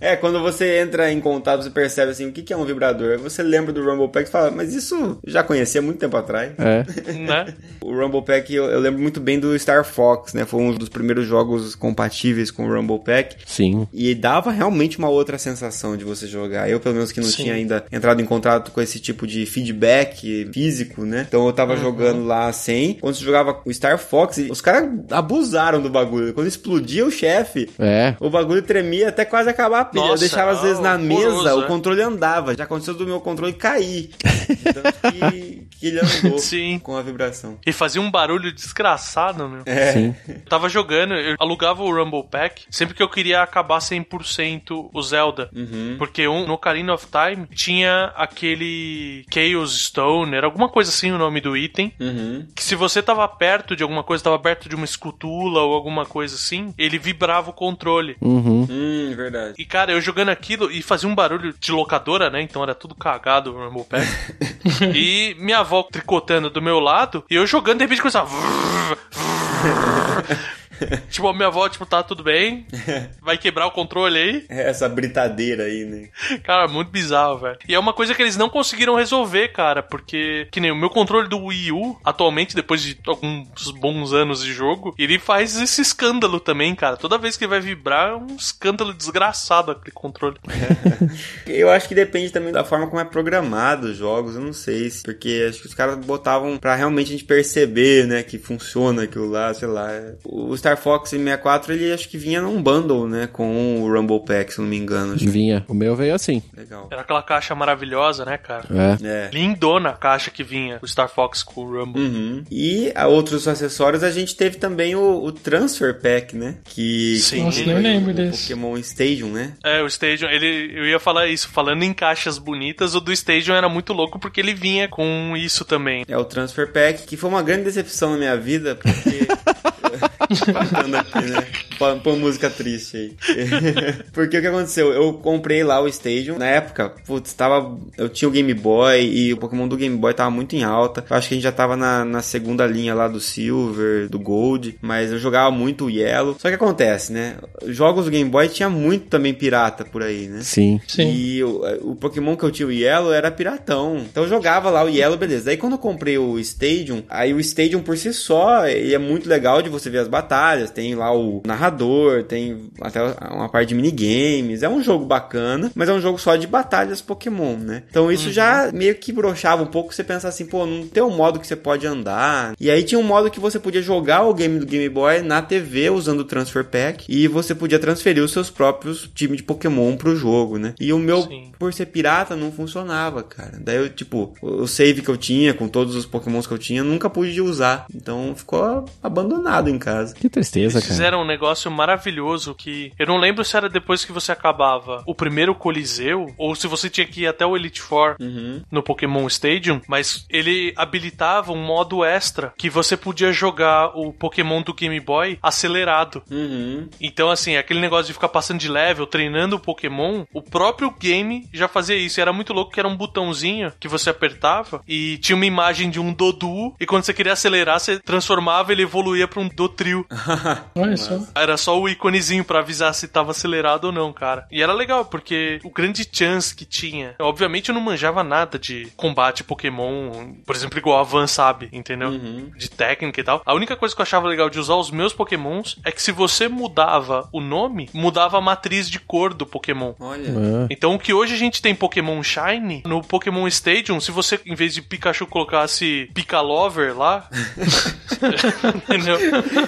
É, quando você entra em contato, você percebe assim, o que que é um vibrador? Aí Você lembra do Rumble Pack e fala, mas isso já conhecia há muito tempo atrás. É. né? O Rumble Pack, eu, eu lembro muito bem do Star Fox, né? Foi um dos primeiros jogos compatíveis com o Rumble Pack. Sim. E dava realmente uma outra sensação de você jogar. Eu, pelo menos, que não Sim. tinha ainda entrado em contato com esse tipo de feedback físico, né? Então eu tava jogando lá sem. Quando você jogava o Star Fox, os caras abusaram do bagulho. Quando explodia o chefe, É. o bagulho tremia até quase acabar a pilha. eu Nossa, deixava às vezes na mesa, o é. controle andava. Já aconteceu do meu controle cair. Tanto que, que ele andou Sim. com a vibração. E fazia um barulho desgraçado, meu. É. Sim. Eu tava jogando, eu alugava o Rumble Pack sempre que eu queria acabar 100% o Zelda. Uhum. Porque um, no Ocarina of Time tinha aquele Chaos Stone, era alguma coisa assim o nome do item. Uhum. Que se você tava perto de alguma coisa, tava perto de uma escultura ou alguma coisa assim, ele vibrava o controle. Uhum. Hum, verdade. E cara, eu jogando aquilo e fazia um barulho de locadora, né? Então era tudo cagado o Rumble Pack. e minha avó tricotando do meu lado e eu jogando, de repente começava. tipo, a minha avó, tipo, tá tudo bem? Vai quebrar o controle aí? Essa britadeira aí, né? Cara, muito bizarro, velho. E é uma coisa que eles não conseguiram resolver, cara, porque que nem o meu controle do Wii U, atualmente, depois de alguns bons anos de jogo, ele faz esse escândalo também, cara. Toda vez que ele vai vibrar, é um escândalo desgraçado aquele controle. Eu acho que depende também da forma como é programado os jogos, eu não sei, se- porque acho que os caras botavam pra realmente a gente perceber, né, que funciona aquilo lá, sei lá. Star Fox 64, ele acho que vinha num bundle, né, com o Rumble Pack, se não me engano. Vinha. O meu veio assim. legal. Era aquela caixa maravilhosa, né, cara? É. É. Lindona a caixa que vinha, o Star Fox com o Rumble. Uhum. E a outros acessórios a gente teve também o, o Transfer Pack, né? Que Sim. Nossa, nem lembro o desse. Pokémon Stadium, né? É, o Stadium, ele, eu ia falar isso, falando em caixas bonitas, o do Stadium era muito louco porque ele vinha com isso também. É o Transfer Pack, que foi uma grande decepção na minha vida, porque. Bacana aqui, né? Põe põe música triste aí. porque o que aconteceu? Eu comprei lá o Stadium. Na época, putz, tava. Eu tinha o Game Boy e o Pokémon do Game Boy tava muito em alta. Eu acho que a gente já tava na, na segunda linha lá do Silver, do Gold. Mas eu jogava muito o Yellow. Só que acontece, né? Jogos do Game Boy tinha muito também pirata por aí, né? Sim. Sim. E o, o Pokémon que eu tinha, o Yellow, era piratão. Então eu jogava lá o Yellow, beleza. Daí quando eu comprei o Stadium, aí o Stadium por si só, ele é muito legal de você ver as batalhas. Tem lá o narrador, tem até uma parte de minigames. É um jogo bacana, mas é um jogo só de batalhas Pokémon, né? Então isso já meio que brochava um pouco. Você pensa assim, pô, não tem um modo que você pode andar. E aí tinha um modo que você podia jogar o game do Game Boy na TV usando o Transfer Pack. E você podia transferir os seus próprios times de Pokémon pro jogo, né? E o meu, Sim. por ser pirata, não funcionava, cara. Daí eu, tipo, o save que eu tinha, com todos os Pokémons que eu tinha, nunca pude usar. Então ficou abandonado em casa. Que tristeza, Eles cara. fizeram um negócio maravilhoso que eu não lembro se era depois que você acabava o primeiro Coliseu ou se você tinha que ir até o Elite Four Uhum. no Pokémon Stadium, mas ele habilitava um modo extra que você podia jogar o Pokémon do Game Boy acelerado. Uhum. Então, assim, aquele negócio de ficar passando de level, treinando o Pokémon, o próprio game já fazia isso. E era muito louco que era um botãozinho que você apertava e tinha uma imagem de um Dodu. E quando você queria acelerar, você transformava ele evoluía pra um Dotrio. Olha só. Era só o íconezinho pra avisar se tava acelerado ou não, cara. E era legal, porque o grande chance que tinha. Obviamente eu não manjava nada de combate Pokémon, por exemplo, igual a Van sabe, entendeu? De técnica e tal. A única coisa que eu achava legal de usar os meus Pokémons é que se você mudava o nome, mudava a matriz de cor do Pokémon. Olha. Ah, Então o que hoje a gente tem Pokémon Shine, no Pokémon Stadium, se você, em vez de Pikachu, colocasse Picalover lá. entendeu?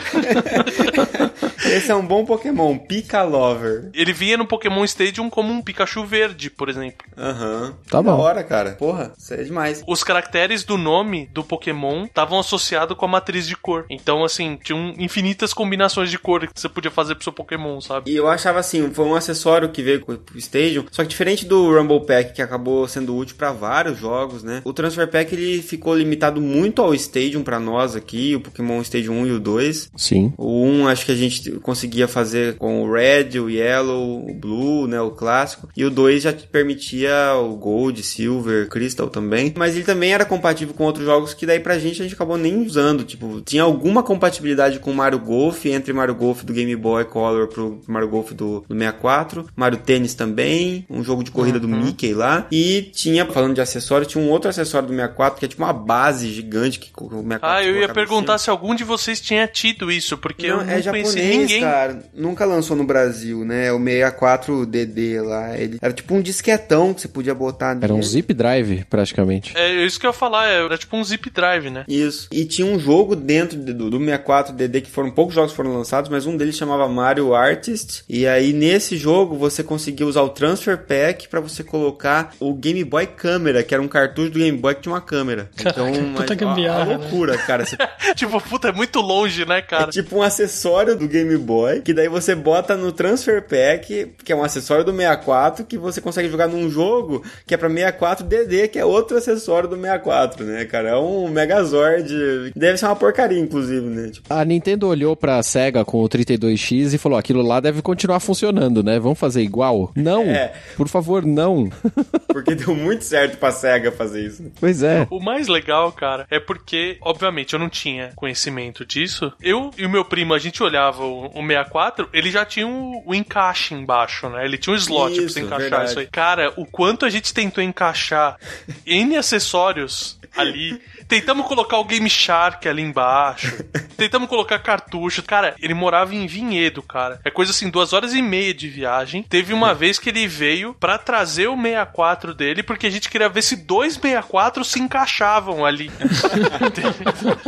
Esse é um bom Pokémon, Picalover. Ele vinha no Pokémon Stadium como um Pikachu verde, por exemplo. Aham. Tá Que Da bom. hora, cara. Porra, isso é demais. Os caracteres do nome do Pokémon estavam associados com a matriz de cor. Então, assim, tinham infinitas combinações de cor que você podia fazer pro seu Pokémon, sabe? E eu achava assim, foi um acessório que veio com o Stadium, só que diferente do Rumble Pack, que acabou sendo útil pra vários jogos, né? O Transfer Pack ele ficou limitado muito ao Stadium pra nós aqui, o Pokémon Stadium 1 e o 2. Sim. O 1 acho que a gente conseguia fazer com o Red, o Yellow, o Blue, né, o clássico. E o 2 já permitia o Gold, Silver, Crystal também. Mas ele também era compatível com outros jogos que daí pra gente a gente acabou nem usando. Tipo, tinha alguma compatibilidade com o Mario Golf, entre Mario Golf do Game Boy Color pro Mario Golf do, do 64. Mario Tennis também, um jogo de corrida do Mickey lá. E tinha, falando de acessório, tinha um outro acessório do 64 que é tipo uma base gigante que o 64 Ah, eu ia perguntar se algum de vocês tinha tido isso, porque eu Não, não é conheci japonês, ninguém. cara. Nunca lançou no Brasil, né? O 64DD lá. Ele era tipo um disquetão que você podia botar nele. Era um zip drive, praticamente. É isso que eu ia falar, era tipo um zip drive, né? Isso. E tinha um jogo dentro de- do, do 64DD que foram poucos jogos que foram lançados, mas um deles chamava Mario Artist. E aí nesse jogo você conseguia usar o Transfer Pack pra você colocar o Game Boy Câmera, que era um cartucho do Game Boy que tinha uma câmera. Então, puta mas, gambiarra, a né? loucura, cara. Você tipo, puta, é muito longe, né, É cara? tipo um acessório do Game Boy, que daí você bota no Transfer Pack, que é um acessório do 64, que você consegue jogar num jogo que é pra 64DD, que é outro acessório do 64, né, cara? É um Megazord. Deve ser uma porcaria, inclusive, né? Tipo, A Nintendo olhou pra SEGA com o 32X e falou: aquilo lá deve continuar funcionando, né? Vamos fazer igual? Não! É. Por favor, não. porque deu muito certo pra SEGA fazer isso. pois é. O mais legal, cara, é porque, obviamente, eu não tinha conhecimento disso. Eu e o meu primo, a gente olhava o, o 64, ele já tinha o, o encaixe embaixo, né? Ele tinha um slot pra você Isso, encaixar verdade. isso aí. Cara, o quanto a gente tentou encaixar N acessórios ali. Tentamos colocar o Game Shark ali embaixo. Tentamos colocar cartucho. Cara, ele morava em Vinhedo, cara. É coisa assim, duas horas e meia de viagem. Teve uma vez que ele veio pra trazer o 64 dele, porque a gente queria ver se dois 64 se encaixavam ali.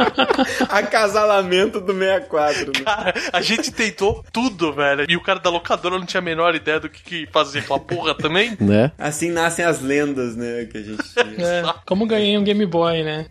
Acasalamento do 64, né? Cara, a gente tentou tudo, velho. E o cara da locadora não tinha a menor ideia do que, que fazer aquela porra também. Né? Assim nascem as lendas, né, que a gente. É, como ganhei um Game Boy, né?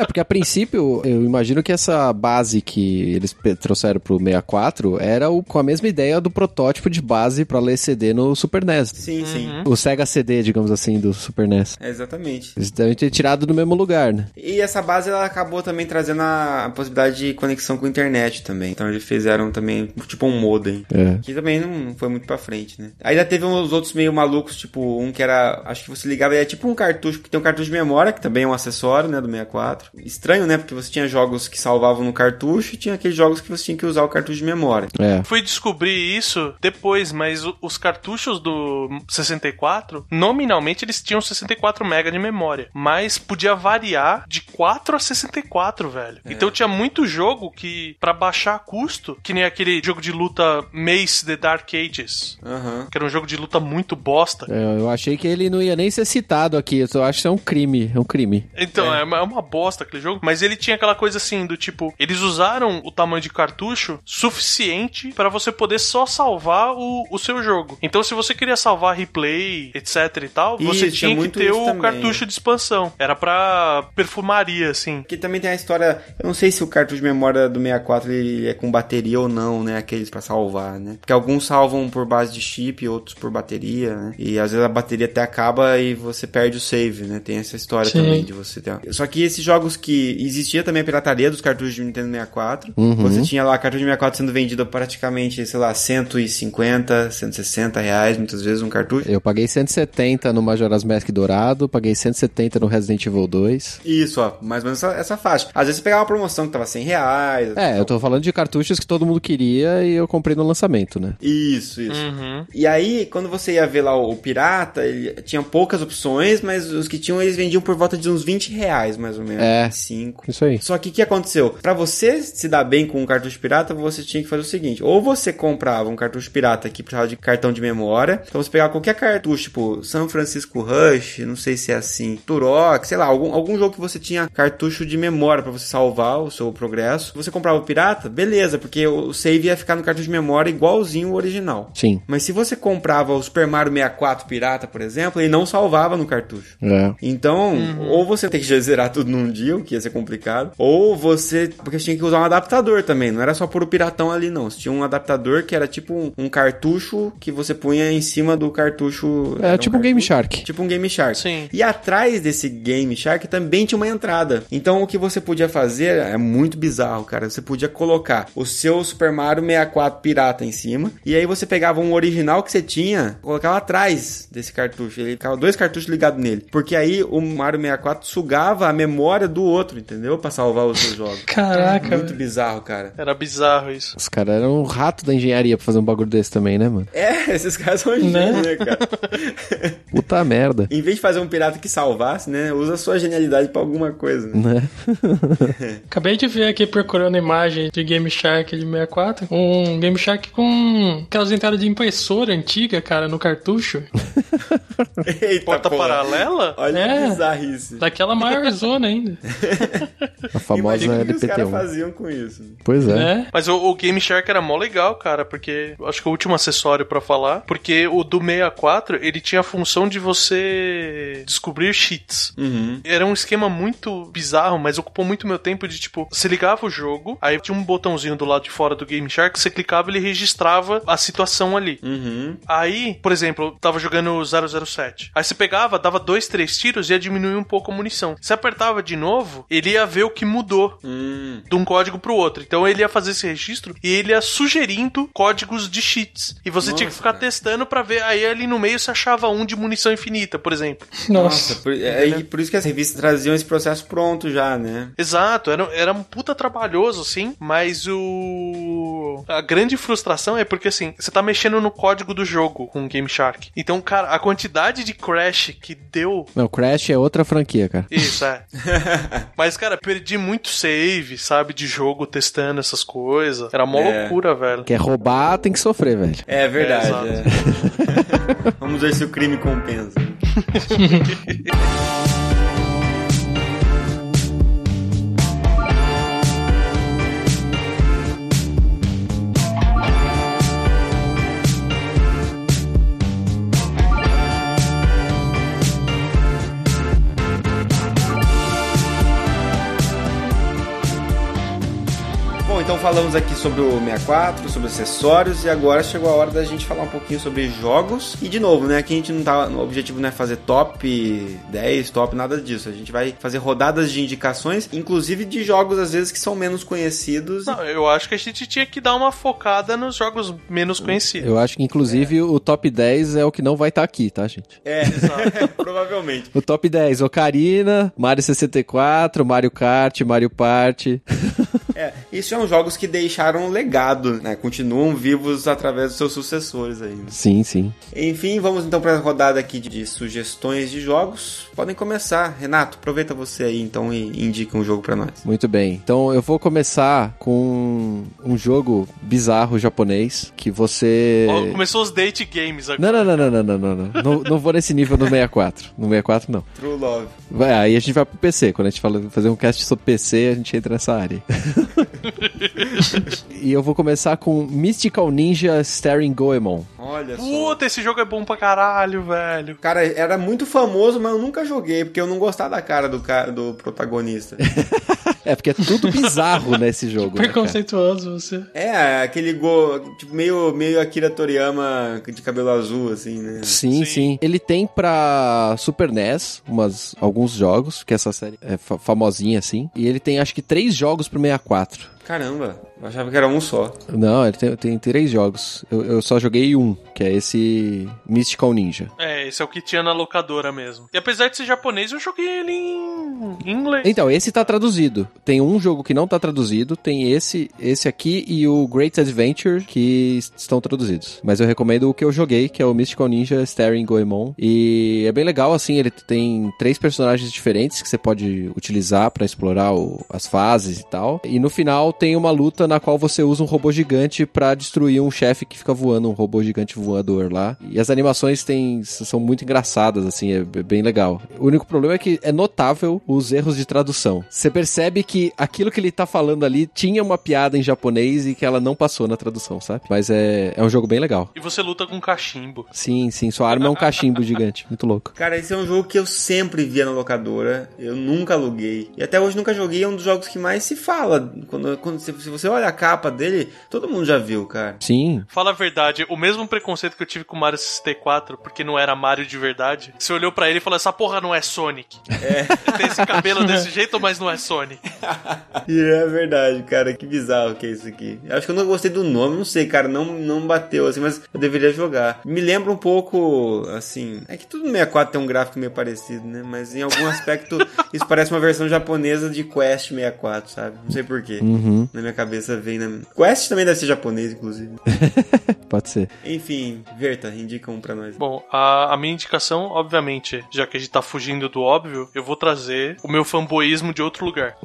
É porque a princípio, eu imagino que essa base que eles trouxeram pro 64 era o, com a mesma ideia do protótipo de base pra ler CD no Super NES. Sim, sim. O Sega CD, digamos assim, do Super NES. É, exatamente. Eles devem ter tirado do mesmo lugar, né? E essa base ela acabou também trazendo a, a possibilidade de conexão com a internet também. Então eles fizeram também tipo um modem. É. Que também não foi muito pra frente, né? Ainda teve uns outros meio malucos, tipo um que era. Acho que você ligava, é tipo um cartucho, porque tem um cartucho de memória, que também é um acessório, né, do 64. Estranho, né? Porque você tinha jogos que salvavam no cartucho e tinha aqueles jogos que você tinha que usar o cartucho de memória. É. Fui descobrir isso depois, mas os cartuchos do 64, nominalmente eles tinham 64 MB de memória, mas podia variar de 4 a 64, velho. Então tinha muito jogo que pra baixar custo, que nem aquele jogo de luta Mace The Dark Ages, Aham. que era um jogo de luta muito bosta. É, Eu achei que ele não ia nem ser citado aqui. Eu acho que é um crime. É um crime. Então, é. é uma bosta aquele jogo. Mas ele tinha aquela coisa assim, do tipo, eles usaram o tamanho de cartucho suficiente pra você poder só salvar o, o seu jogo. Então, se você queria salvar replay, etc e tal, você Isso, tinha tinha que ter o também. cartucho de expansão. Era pra perfumaria, assim. Que também tem a história. Eu não sei se o cartucho de memória do 64 ele é com bateria ou não, né? Aqueles pra salvar, né? Porque alguns salvam por base de chip, outros por bateria, né? E às vezes a bateria até acaba e você perde o save, né? Tem essa história Sim. também de você ter. Só que esses jogos que existia também a pirataria dos cartuchos de Nintendo 64. Uhum. Você tinha lá a cartucho de 64 sendo vendido praticamente, sei lá, 150, 160 reais, muitas vezes um cartucho. Eu paguei 170 no Majora's Mask dourado, paguei 170 no Resident Evil 2. Isso, ó, mais ou menos essa, essa faixa. Às vezes você pegava uma promoção que tava 100 reais. É, eu tô falando de cartuchos que todo mundo queria e eu comprei no lançamento, né? Isso, isso. Uhum. E aí, quando você ia ver lá o, o pirata, ele tinha poucas opções, mas os que tinham, eles vendiam por volta de uns 20 reais, mais ou menos. É. 5. Isso aí. Só que o que aconteceu? Pra você se dar bem com um cartucho pirata, você tinha que fazer o seguinte: ou você comprava um cartucho pirata que precisava de cartão de memória, então você pegava qualquer cartucho, tipo São Francisco Rush, não sei se é assim, Turok, sei lá, algum, algum jogo que você tinha cartucho de memória pra você salvar o seu progresso. Você comprava o pirata, beleza, porque o save ia ficar no cartucho de memória igualzinho o original. Sim. Mas se você comprava o Super Mario 64 pirata, por exemplo, ele não salvava no cartucho. É. Então, ou você tem que zerar tudo num dia, o que ia ser complicado, ou você. Porque você tinha que usar um adaptador também, não era só por o piratão ali, não. Você tinha um adaptador que era tipo um, um cartucho que você punha em cima do cartucho. É era tipo um Game Shark. Tipo um Game Shark. Sim. E atrás desse Game Shark também tinha uma entrada. Então o que você podia fazer é muito bizarro, cara. Você podia colocar o seu Super Mario 64 pirata em cima, e aí você pegava um original que você tinha, colocava atrás desse cartucho. Ele ficava dois cartuchos ligados nele. Porque aí o Mario 64 sugava a memória do outro, entendeu? Pra salvar os seus jogos. Caraca, Muito bizarro, cara. Era bizarro isso. Os caras eram um rato da engenharia pra fazer um bagulho desse também, né, mano? É, esses caras são gênios, né, cara? Puta merda. em vez de fazer um pirata que salvasse, né? Usa a sua genialidade pra alguma coisa. Né? Né? Acabei de ver aqui procurando imagem de Game Shark de 64. Um Game Shark com aquelas entradas de impressora antiga, cara, no cartucho. Eita, Porta porra. paralela? Olha É. que bizarrice. Daquela maior zona ainda. A famosa Imagina o que os caras LPT1. faziam com isso. Pois é. Né? Mas o, o Game Shark era mó legal, cara, porque eu acho que é o último acessório pra falar, porque o do 64, ele tinha a função de você descobrir cheats. Uhum. Era um esquema muito bizarro, mas ocupou muito meu tempo de tipo, você ligava o jogo, aí tinha um botãozinho do lado de fora do Game Shark, você clicava e ele registrava a situação ali. Uhum. Aí, por exemplo, eu tava jogando 007. Aí você pegava, dava dois, três tiros e ia diminuir um pouco a munição. Você apertava de novo, ele ia ver o que mudou Hum. de um código pro outro. Então ele ia fazer esse registro e ele ia sugerindo códigos de cheats. E você tinha que Nossa, ficar cara. testando pra ver. Aí ali no meio você achava um de munição infinita, por exemplo. Nossa, Nossa. por, é, e por isso que as revistas traziam esse processo pronto já, né? Exato, era, era um puta trabalhoso, assim, mas o. A grande frustração é porque, assim, você tá mexendo no código do jogo com o Game Shark. Então, cara, a quantidade de crash que deu. Não, Crash é outra franquia, cara. Isso, é. Mas, cara, perdi muito save, sabe, de jogo testando essas coisas. Era mó É. loucura, velho. Quer roubar, tem que sofrer, velho. É verdade. É, é. Vamos ver se o crime compensa. Bom, então falamos aqui sobre o 64, sobre acessórios e agora chegou a hora da gente falar um pouquinho sobre jogos. E de novo, né, aqui a gente não tá, o objetivo não é fazer top 10, top nada disso. A gente vai fazer rodadas de indicações, inclusive de jogos às vezes que são menos conhecidos. Não, eu acho que a gente tinha que dar uma focada nos jogos menos conhecidos. Eu acho que, inclusive, o top 10 é o que não vai estar aqui, tá, gente? É, provavelmente. O top 10, Ocarina, Mario 64, Mario Kart, Mario Party. É, isso são jogos que deixaram um legado, né? Continuam vivos através dos seus sucessores aí. né? Sim, sim. Enfim, vamos então para a rodada aqui de sugestões de jogos. Podem começar. Renato, aproveita você aí então e indica um jogo para nós. Muito bem. Então eu vou começar com um jogo bizarro japonês que você. Ó, Começou os date games agora. Não, não, não, não, não, não, não. Não, não vou nesse nível no 64. No 64, não. True Love. Vai, aí a gente vai pro PC. Quando a gente fala fazer um cast sobre PC, a gente entra nessa área. e eu vou começar com Mystical Ninja Staring Goemon. Olha só. Puta, esse jogo é bom pra caralho, velho. Cara, era muito famoso, mas eu nunca joguei, porque eu não gostava da cara do, ca- do protagonista. É, porque é tudo bizarro nesse jogo. né? Preconceituoso você. É, aquele go, tipo, meio, meio Akira Toriyama de cabelo azul, assim, né? Sim, Sim. sim, Ele tem pra Super NES umas, alguns jogos, que essa série é fa- famosinha assim. E ele tem acho que três jogos pro 64. Caramba, eu achava que era um só. Não, ele tem, tem três jogos. Eu, eu só joguei um, que é esse Mystical Ninja. É, esse é o que tinha na locadora mesmo. E apesar de ser japonês, eu joguei ele em inglês. Então, esse tá traduzido. Tem um jogo que não tá traduzido, tem esse, esse aqui e o Great Adventure que est- estão traduzidos. Mas eu recomendo o que eu joguei, que é o Mystical Ninja Staring Goemon. E é bem legal, assim, ele tem três personagens diferentes que você pode utilizar pra explorar o- as fases e tal. E no final tem uma luta na qual você usa um robô gigante pra destruir um chefe que fica voando, um robô gigante voador lá. E as animações tem, são muito engraçadas, assim, é b- bem legal. O único problema é que é notável os erros de tradução. Você percebe que aquilo que ele tá falando ali tinha uma piada em japonês e que ela não passou na tradução, sabe? Mas é, é um jogo bem legal. E você luta com cachimbo. Sim, sim, sua arma é um cachimbo gigante. Muito louco. Cara, esse é um jogo que eu sempre via na locadora, eu nunca aluguei. E até hoje nunca joguei, é um dos jogos que mais se fala. Quando, quando se, se você olha a capa dele, todo mundo já viu, cara. Sim. Fala a verdade, o mesmo preconceito que eu tive com o Mario 64, porque não era Mario de verdade. Você olhou pra ele e falou: essa porra não é Sonic. É. Tem esse cabelo desse jeito, mas não é Sonic. E é verdade, cara, que bizarro que é isso aqui. Eu acho que eu não gostei do nome, não sei, cara, não, não bateu assim, mas eu deveria jogar. Me lembra um pouco, assim, é que tudo no 64 tem um gráfico meio parecido, né? Mas em algum aspecto isso parece uma versão japonesa de Quest 64, sabe? Não sei porquê. Uhum. Na minha cabeça vem na. Quest também deve ser japonês, inclusive. Pode ser. Enfim, Verta, indica um pra nós. Bom, a, a minha indicação, obviamente, já que a gente tá fugindo do óbvio, eu vou trazer o meu fanboísmo de outro lugar.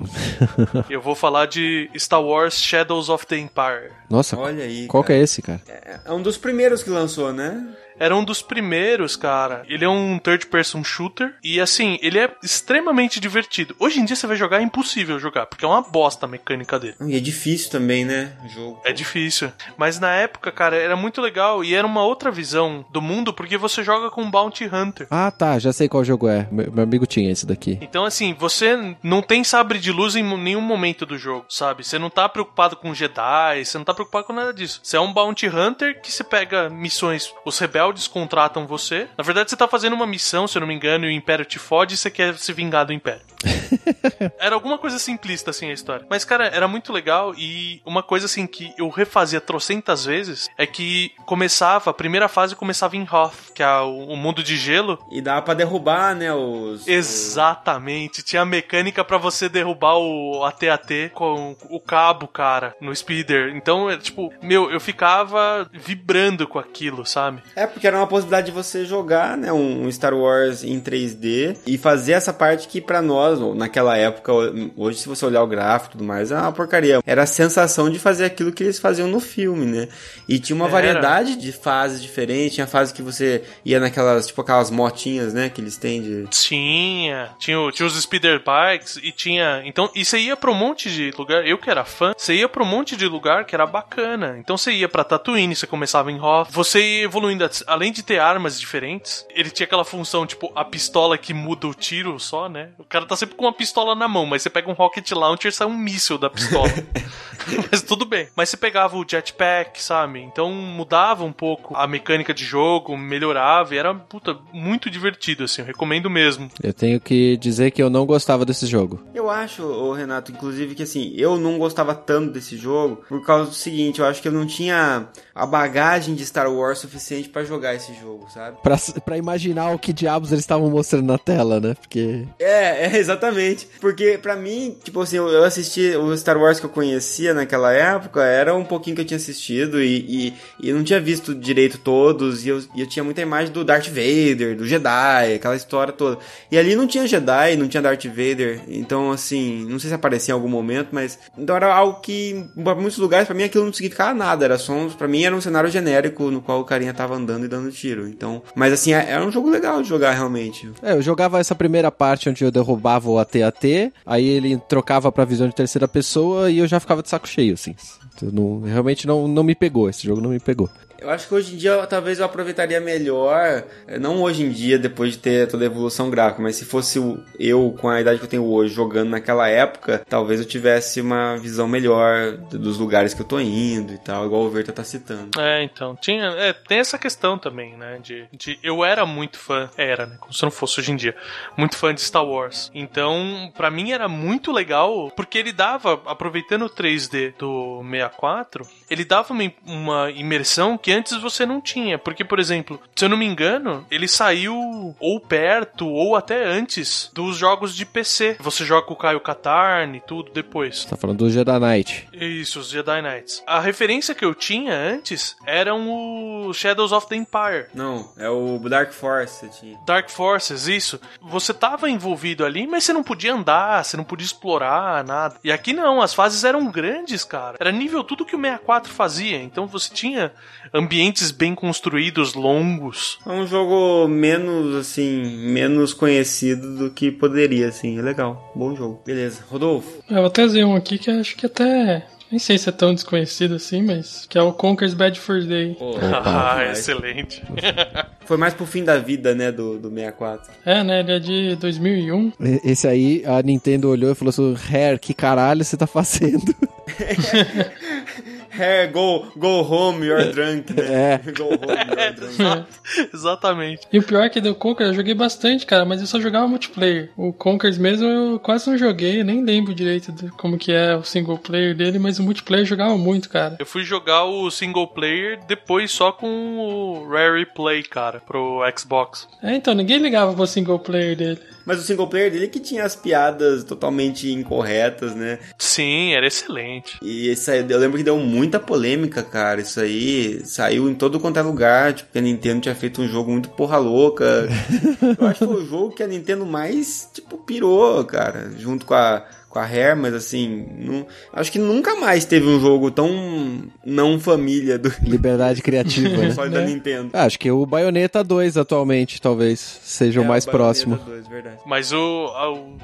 eu vou falar de Star Wars Shadows of the Empire. Nossa, Olha aí. qual que cara. é esse, cara? É um dos primeiros que lançou, né? Era um dos primeiros, cara. Ele é um third person shooter e assim, ele é extremamente divertido. Hoje em dia você vai jogar é impossível jogar, porque é uma bosta a mecânica dele. E é difícil também, né? O jogo. É difícil. Mas na época, cara, era muito legal e era uma outra visão do mundo porque você joga com um Bounty Hunter. Ah, tá, já sei qual jogo é. Meu, meu amigo tinha esse daqui. Então, assim, você não tem sabre de luz em nenhum momento do jogo, sabe? Você não tá preocupado com Jedi, você não tá preocupado com nada disso. Você é um Bounty Hunter que você pega missões, os rebeldes contratam você. Na verdade, você tá fazendo uma missão, se eu não me engano, e o Império te fode e você quer se vingar do Império. era alguma coisa simplista, assim, a história. Mas, cara, era muito legal e uma coisa, assim, que eu refazia trocentas vezes é que começava, a primeira fase começava em Hoth, que é o o mundo de gelo, E dá pra derrubar, né? Os. Exatamente. Tinha a mecânica pra você derrubar o AT-AT com o cabo, cara, no speeder. Então, é, tipo, meu, eu ficava vibrando com aquilo, sabe? É, porque era uma possibilidade de você jogar, né, um Star Wars em 3D e fazer essa parte que pra nós, naquela época, hoje se você olhar o gráfico e tudo mais, é uma porcaria. Era a sensação de fazer aquilo que eles faziam no filme, né? E tinha uma Era. variedade de fases diferentes, tinha fase que você ia naquelas, tipo aquelas motinhas, né, que eles têm de... Tinha. Tinha, tinha os speeder bikes e tinha. Então, e você ia pra um monte de lugar. Eu que era fã, você ia pra um monte de lugar que era bacana. Então você ia pra Tatooine, você começava em Hoth. Você ia evoluindo, além de ter armas diferentes, ele tinha aquela função, tipo, a pistola que muda o tiro só, né? O cara tá sempre com uma pistola na mão, mas você pega um rocket launcher sai um míssil da pistola. mas tudo bem. Mas você pegava o jetpack, sabe? Então mudava um pouco a mecânica de jogo, melhorava e era, puta, muito divertido, assim. Eu recomendo mesmo. Eu tenho que dizer que eu não gostava desse jogo. Eu acho, Renato, inclusive, que assim, eu não gostava tanto desse jogo por causa do seguinte, eu acho que eu não tinha a bagagem de Star Wars suficiente pra jogar esse jogo, sabe? Pra, pra imaginar o que diabos eles estavam mostrando na tela, né? Porque. É, é, exatamente. Porque pra mim, tipo assim, eu assisti o Star Wars que eu conhecia naquela época, era um pouquinho que eu tinha assistido e, e, e não tinha visto direito todos, e eu, e eu tinha muita imagem do Darth Vader, do Jedi, aquela história toda. E ali não tinha Jedi, não tinha Darth Vader, então assim, não sei se aparecia em algum momento, mas. Então era algo que, em muitos lugares, pra mim aquilo não significava nada, era só, um- pra mim era um cenário genérico no qual o carinha tava andando e dando tiro. Então, mas assim, é- era um jogo legal de jogar realmente. É, eu jogava essa primeira parte onde eu derrubava o AT-AT, aí ele trocava pra visão de terceira pessoa e eu já ficava de saco cheio, assim. Não- realmente não, não me pegou, esse jogo não me pegou. Eu acho que hoje em dia talvez eu aproveitaria melhor, eh, não hoje em dia, depois de ter toda a evolução gráfica, mas se fosse eu com a idade que eu tenho hoje jogando naquela época, talvez eu tivesse uma visão melhor dos lugares que eu tô indo e tal, igual o Verta tá citando. É, então, tinha, é, tem essa questão também, né, de, de eu era muito fã, era, né, como se não fosse hoje em dia, muito fã de Star Wars. Então, para mim era muito legal, porque ele dava, aproveitando o 3D do 64, ele dava uma, uma imersão que antes você não tinha. Porque, por exemplo, se eu não me engano, ele saiu ou perto ou até antes dos jogos de PC. Você joga com o Caio Katarn e tudo depois. Tá falando do Jedi Knight. Isso, os Jedi Knights. A referência que eu tinha antes eram os Shadows of the Empire. Não, é o Dark Force você tinha. Dark Forces, isso. Você tava envolvido ali, mas você não podia andar, você não podia explorar nada. E aqui não, as fases eram grandes, cara. Era nível tudo que o 64 fazia. Então você tinha ambientes bem construídos, longos. É um jogo menos, assim, menos conhecido do que poderia, assim. É legal. Bom jogo. Beleza. Rodolfo? Eu vou trazer um aqui que acho que até nem sei se é tão desconhecido assim, mas que é o Conker's Bad for Day. ah, excelente. Foi mais pro fim da vida, né, do, do 64. É, né, ele é de 2001. Esse aí, a Nintendo olhou e falou assim, Hair, que caralho você tá fazendo? É, go, go home, you're drunk, né? É. Go home, you're drunk. Exatamente. E o pior é que do Conker eu joguei bastante, cara, mas eu só jogava multiplayer. O Conkers mesmo eu quase não joguei, nem lembro direito de como que é o single player dele, mas o multiplayer eu jogava muito, cara. Eu fui jogar o single player depois só com o Rare Play, cara, pro Xbox. É, então, ninguém ligava pro single player dele. Mas o single player dele que tinha as piadas totalmente incorretas, né? Sim, era excelente. E isso aí, eu lembro que deu muita polêmica, cara. Isso aí saiu em todo quanto é lugar. Tipo, que a Nintendo tinha feito um jogo muito porra louca. eu acho que foi o jogo que a Nintendo mais, tipo, pirou, cara. Junto com a com a Rare, mas assim, não, acho que nunca mais teve um jogo tão não família do Liberdade criativa, né? console da Nintendo. Ah, acho que o Bayonetta 2 atualmente talvez seja o É, mais Bayonetta próximo. 2, verdade. Mas o,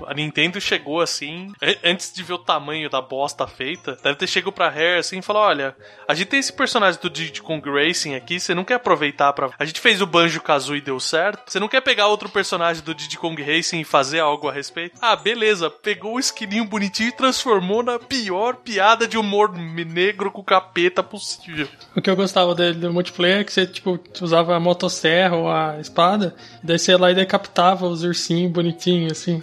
a, a Nintendo chegou assim, an- antes de ver o tamanho da bosta feita, deve ter chegado pra Rare assim e falou: olha, a gente tem esse personagem do Diddy Kong Racing aqui, você não quer aproveitar pra. A gente fez o Banjo Kazooie e deu certo. Você não quer pegar outro personagem do Diddy Kong Racing e fazer algo a respeito? Ah, beleza, pegou o squininho bonitinho e transformou na pior piada de humor negro com capeta possível. O que eu gostava dele do multiplayer é que você, tipo, usava a motosserra ou a espada, e daí você ia lá e decapitava os ursinhos bonitinhos, assim.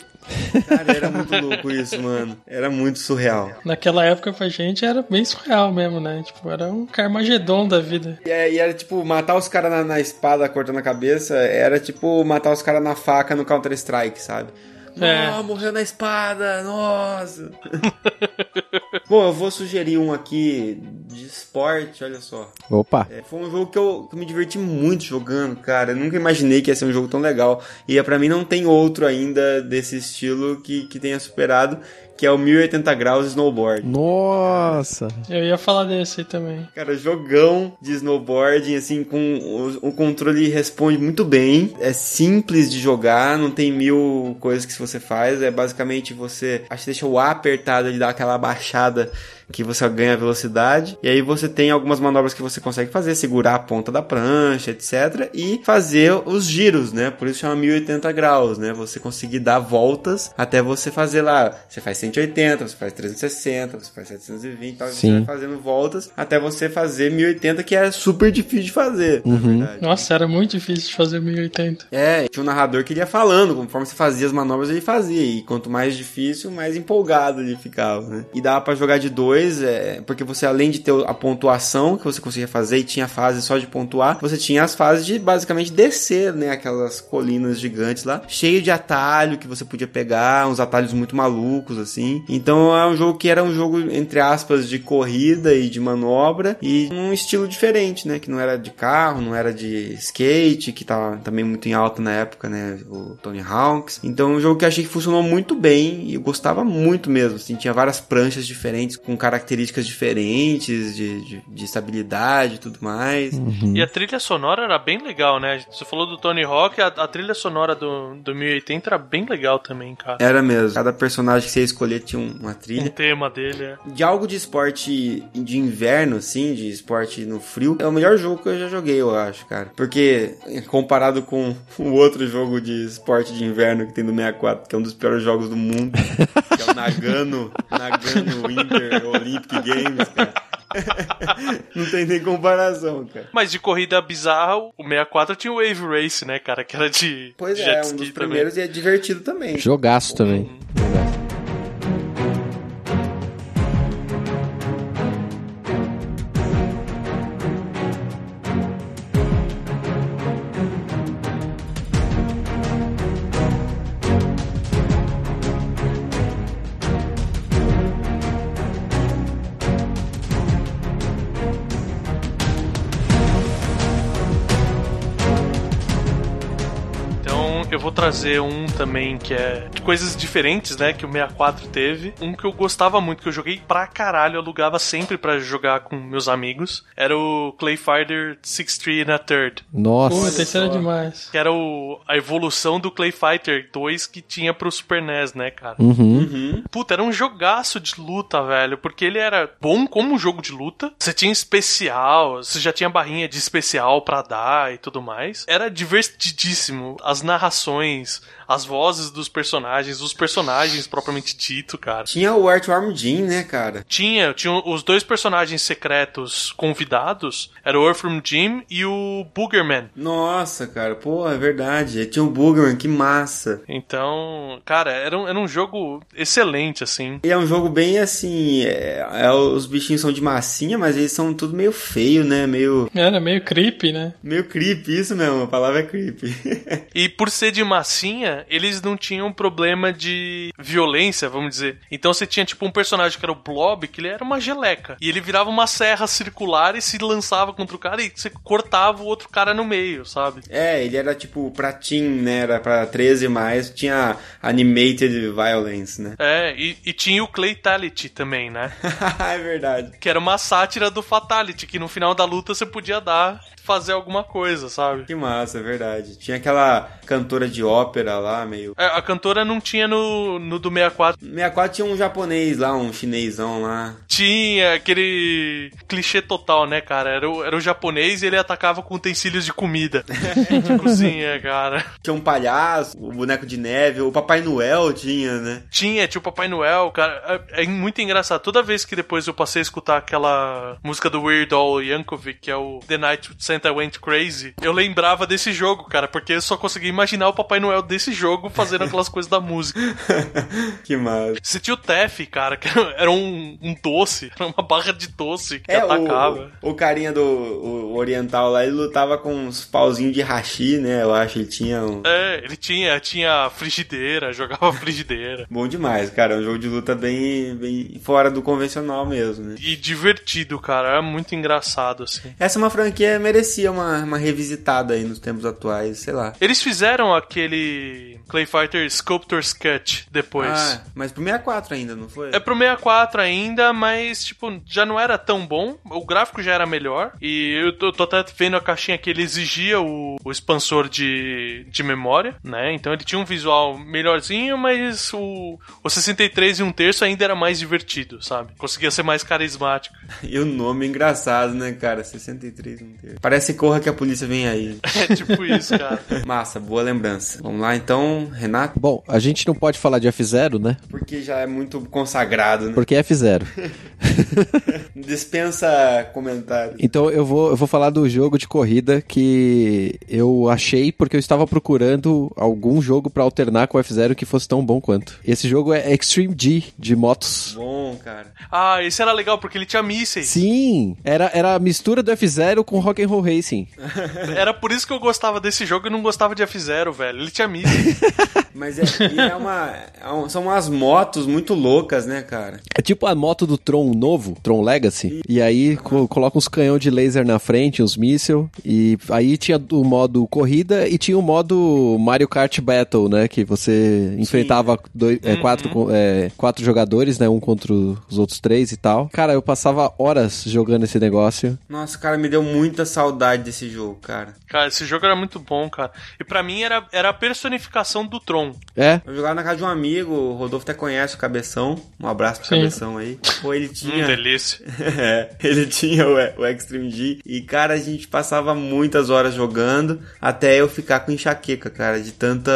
Cara, era muito louco isso, mano. Era muito surreal. Naquela época pra gente era bem surreal mesmo, né? Tipo, era um Carmagedon da vida. E, é- e era tipo, matar os caras na, na espada cortando a cabeça, era tipo matar os caras na faca no Counter-Strike, sabe? É. Oh, morreu na espada, nossa. Bom, eu vou sugerir um aqui de esporte, olha só. Opa. É, foi um jogo que eu, que eu me diverti muito jogando, cara. Eu nunca imaginei que ia ser um jogo tão legal. E é, pra mim não tem outro ainda desse estilo que, que tenha superado, que é o 1080 graus snowboard. Nossa. Eu ia falar desse aí também. Cara, jogão de snowboarding, assim, com o, o controle responde muito bem. É simples de jogar, não tem mil coisas que você faz. É basicamente você, acho que deixa o A apertado, ele dá aquela baixada que você ganha velocidade. E aí você tem algumas manobras que você consegue fazer, segurar a ponta da prancha, etc. E fazer os giros, né? Por isso chama 1080 graus, né? Você conseguir dar voltas até você fazer lá. Você faz 180, você faz 360, você faz 720, tal, e você Sim. vai fazendo voltas até você fazer 1080, que é super difícil de fazer, na verdade. Nossa, era muito difícil de fazer 1080. É, tinha um narrador que ele ia falando, conforme você fazia as manobras, ele fazia. E quanto mais difícil, mais empolgado ele ficava, né? E dava pra jogar de dois, é, porque você, além de ter a pontuação que você conseguia fazer e tinha fase só de pontuar, você tinha as fases de basicamente descer, né? Aquelas colinas gigantes lá, cheio de atalho que você podia pegar, uns atalhos muito malucos, assim. Então é um jogo que era um jogo, entre aspas, de corrida e de manobra, e um estilo diferente, né? Que não era de carro, não era de skate, que tava também muito em alta na época, né? O Tony Hawks. Então é um jogo que achei que funcionou muito bem e eu gostava muito mesmo, assim. Tinha várias pranchas diferentes com características diferentes de, de, de estabilidade e tudo mais. Uhum. E a trilha sonora era bem legal, né? Você falou do Tony Hawk, a, a trilha sonora do, do 1080 era bem legal também, cara. Era mesmo. Cada personagem que você ia escolher tinha um- uma O trilha. tema dele é. De algo de esporte de inverno, assim, de esporte no frio, é o melhor jogo que eu já joguei, eu acho, cara. Porque, comparado com o outro jogo de esporte de inverno que tem do 64, que é um dos piores jogos do mundo, que é o Nagano, Nagano Winter Olympic Games, cara. Não tem nem comparação, cara. Mas de corrida bizarra, o 64 tinha o Wave Race, né, cara? Que era de Pois jet é, um dos também. primeiros e é divertido também. Jogaço também. Trazer um também que é de coisas diferentes, né? Que o 64 teve. Um que eu gostava muito, que eu joguei pra caralho, eu alugava sempre pra jogar com meus amigos. Era o Clay Fighter 63 and a Third. Nossa. É demais. Que era o, a evolução do Clay Fighter 2 que tinha pro Super NES, né, cara? Uhum. Puta, era um jogaço de luta, velho. Porque ele era bom como um jogo de luta. Você tinha especial, você já tinha barrinha de especial pra dar e tudo mais. Era divertidíssimo. As narrações, 20s as vozes dos personagens, os personagens propriamente dito, cara. Tinha o Earthworm Jim, né, cara? Tinha, tinha os dois personagens secretos convidados. Era o Earthworm Jim e o Boogerman. Nossa, cara, pô, é verdade. Tinha o Boogerman, que massa. Então, cara, era um, era um jogo excelente, assim. E é um jogo bem assim. é- é, os bichinhos são de massinha, mas eles são tudo meio feio, né? Meio, Era meio creepy, né? meio creepy, isso mesmo, a palavra é creepy. E por ser de massinha, eles não tinham problema de violência, vamos dizer. Então você tinha tipo um personagem que era o Blob, que ele era uma geleca. E ele virava uma serra circular e se lançava contra o cara e você cortava o outro cara no meio, sabe? é, ele era tipo pra teen, né? Era pra 13 mais, tinha animated violence, né? É, e, e tinha o Claytality também, né? é verdade. Que era uma sátira do Fatality, que no final da luta você podia dar, fazer alguma coisa, sabe? Que massa, é verdade. Tinha aquela cantora de ópera lá, meio. É, a cantora não tinha no, no do 64. No 64 tinha um japonês lá, um chinesão lá. Tinha aquele clichê total, né, cara? Era o, era o japonês e ele atacava com utensílios de comida. de cozinha, cara. Tinha um palhaço, o boneco de neve, o Papai Noel tinha, né? Tinha, tinha o Papai Noel, cara. É, é muito engraçado. Toda vez que depois eu passei a escutar aquela música do Weird Al Yankovic, que é o The Night Santa Went Crazy, eu lembrava desse jogo, cara, porque eu só conseguia imaginar o Papai Noel desse jogo fazendo aquelas coisas da música. que massa. Você tinha o Tef, cara, que era um, um doce, era uma barra de doce que É, atacava. o, o carinha do o oriental lá, ele lutava com uns pauzinhos de hashi, né? Eu acho, ele tinha um... É, ele tinha, tinha frigideira, jogava frigideira. Bom demais, cara. É um jogo de luta bem, bem fora do convencional mesmo, né? E divertido, cara. Era muito engraçado, assim. Essa é uma franquia merecia uma, uma revisitada aí nos tempos atuais, sei lá. Eles fizeram aquele Clay Fighter Sculptor's Cut depois. Ah, mas pro 64 ainda, não foi? É pro 64 ainda, mas, tipo, já não era tão bom. O gráfico já era melhor. E eu tô, tô até vendo a caixinha que ele exigia o, o expansor de, de memória, né? Então ele tinha um visual melhorzinho, mas o, o 63 e um terço ainda era mais divertido, sabe? Conseguia ser mais carismático. E o nome é engraçado, né, cara? 63 não tem. Parece corra que a polícia vem aí. É tipo isso, cara. Massa, boa lembrança. Vamos lá então, Renato? Bom, a gente não pode falar de F0, né? Porque já é muito consagrado, né? Porque é F0. Dispensa comentários. Então eu vou, eu vou falar do jogo de corrida que eu achei porque eu estava procurando algum jogo pra alternar com o F0 que fosse tão bom quanto. Esse jogo é Extreme G de motos. Bom, cara. Ah, esse era legal porque ele tinha mísseis. Sim, era, era a mistura do F0 com Rock and Roll Racing. Era por isso que eu gostava desse jogo e não gostava de F0, velho. Ele tinha mísseis. Mas é, e é uma, é um- são umas motos muito loucas, né, cara? É tipo a moto do Tron novo, Tron Legacy. E aí co- coloca uns canhão de laser na frente, uns míssil. E aí tinha o modo corrida e tinha o modo Mario Kart Battle, né? Que você enfrentava dois, é, quatro, co- é, quatro jogadores, né? Um contra os outros três e tal. Cara, eu passava horas jogando esse negócio. Nossa, cara, me deu muita saudade desse jogo, cara. Cara, esse jogo era muito bom, cara. E pra mim era, era a personificação do Tron. É, Eu jogava na casa de um amigo, o Rodolfo até conhece o Cabeção. Um abraço pro Sim. Cabeção aí. Pô, ele Hum, tinha. delícia. É, ele tinha o, o Extreme G e, cara, a gente passava muitas horas jogando até eu ficar com enxaqueca, cara, de tanta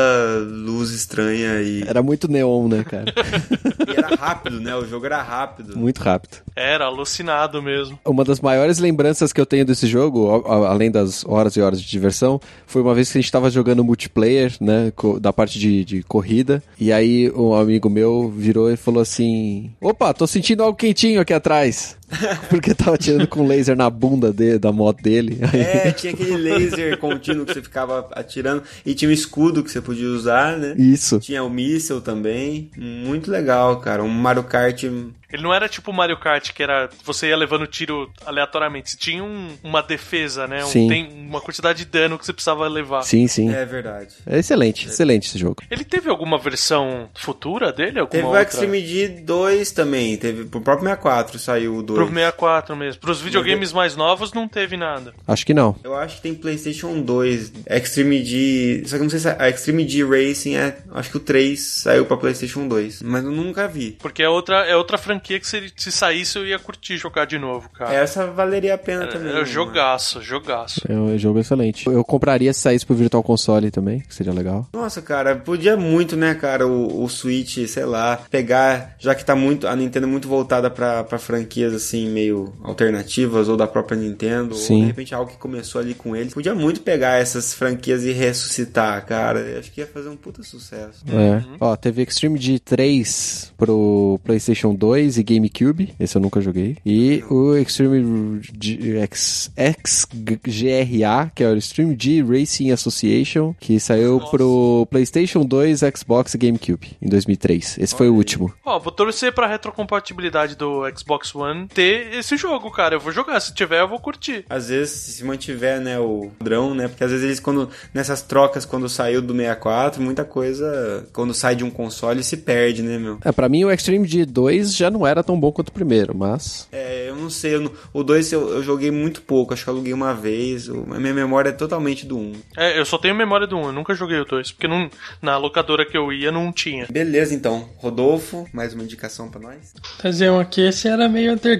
luz estranha e, era muito neon, né, cara? e era rápido, né? O jogo era rápido. muito rápido. Era alucinado mesmo. Uma das maiores lembranças que eu tenho desse jogo, além das horas e horas de diversão, foi uma vez que a gente tava jogando multiplayer, né, da parte de, de corrida, e aí um amigo meu virou e falou assim: Opa, tô sentindo algo quentinho aqui atrás. Porque tava tirando com laser na bunda dele, da moto dele. Aí- É, tinha aquele laser contínuo que você ficava atirando e tinha um escudo que você podia usar, né? Isso. Tinha o míssel também. Muito legal, cara. Um Mario Kart. Ele não era tipo o Mario Kart, que era você ia levando tiro aleatoriamente. Você tinha um- uma defesa, né? Um- Sim. tem uma quantidade de dano que você precisava levar. Sim, sim. É verdade. É excelente, excelente esse jogo. Ele teve alguma versão futura dele? Alguma Teve o outra? Extreme G 2 também. Teve pro próprio 64 saiu o 2. Pro 64 mesmo. Pros videogames mais novos não teve nada. Acho que não. Eu acho que tem PlayStation 2, Extreme G. Só que eu não sei se a Extreme G Racing é. Acho que o 3 saiu pra PlayStation 2. Mas eu nunca vi. Porque é outra, é outra franquia que se, se saísse eu ia curtir jogar de novo, cara. Essa valeria a pena também. É, né? jogaço, jogaço. É um jogo excelente. Eu compraria se saísse pro Virtual Console também, que seria legal. Nossa, cara, podia muito, né, cara, o, o Switch, sei lá, pegar, já que tá muito, a Nintendo é muito voltada pra, pra franquias, assim, meio alternativas, ou da própria Nintendo, ou Sim. de repente algo que começou ali com eles. Podia muito pegar essas franquias e ressuscitar, cara. Eu acho que ia fazer um puta sucesso. É. Ó, teve Extreme G3 pro PlayStation 2 e GameCube. Esse eu nunca joguei. E o Extreme G, X, XGRA, que é o Extreme G Racing Association, que saiu pro PlayStation 2, Xbox e GameCube em 2003. Esse foi o último. Ó, vou torcer pra retrocompatibilidade do Xbox One ter esse jogo, cara. Eu vou jogar. Se tiver, eu vou curtir. Às vezes, se mantiver, né, o padrão, né, porque às vezes eles, quando, nessas trocas, quando saiu do 64, muita coisa, quando sai de um console, se perde, né, meu? É, pra mim o Extreme G2 já não era tão bom quanto o primeiro, mas... É, eu não sei, eu não- o 2 eu, eu joguei muito pouco, acho que eu aluguei uma vez, o- a minha memória é totalmente do 1. Um. É, eu só tenho memória do 1, eu nunca joguei o 2, porque não, na locadora que eu ia não tinha. Beleza, então. Rodolfo, mais uma indicação pra nós? Fazer um aqui, esse era meio underground,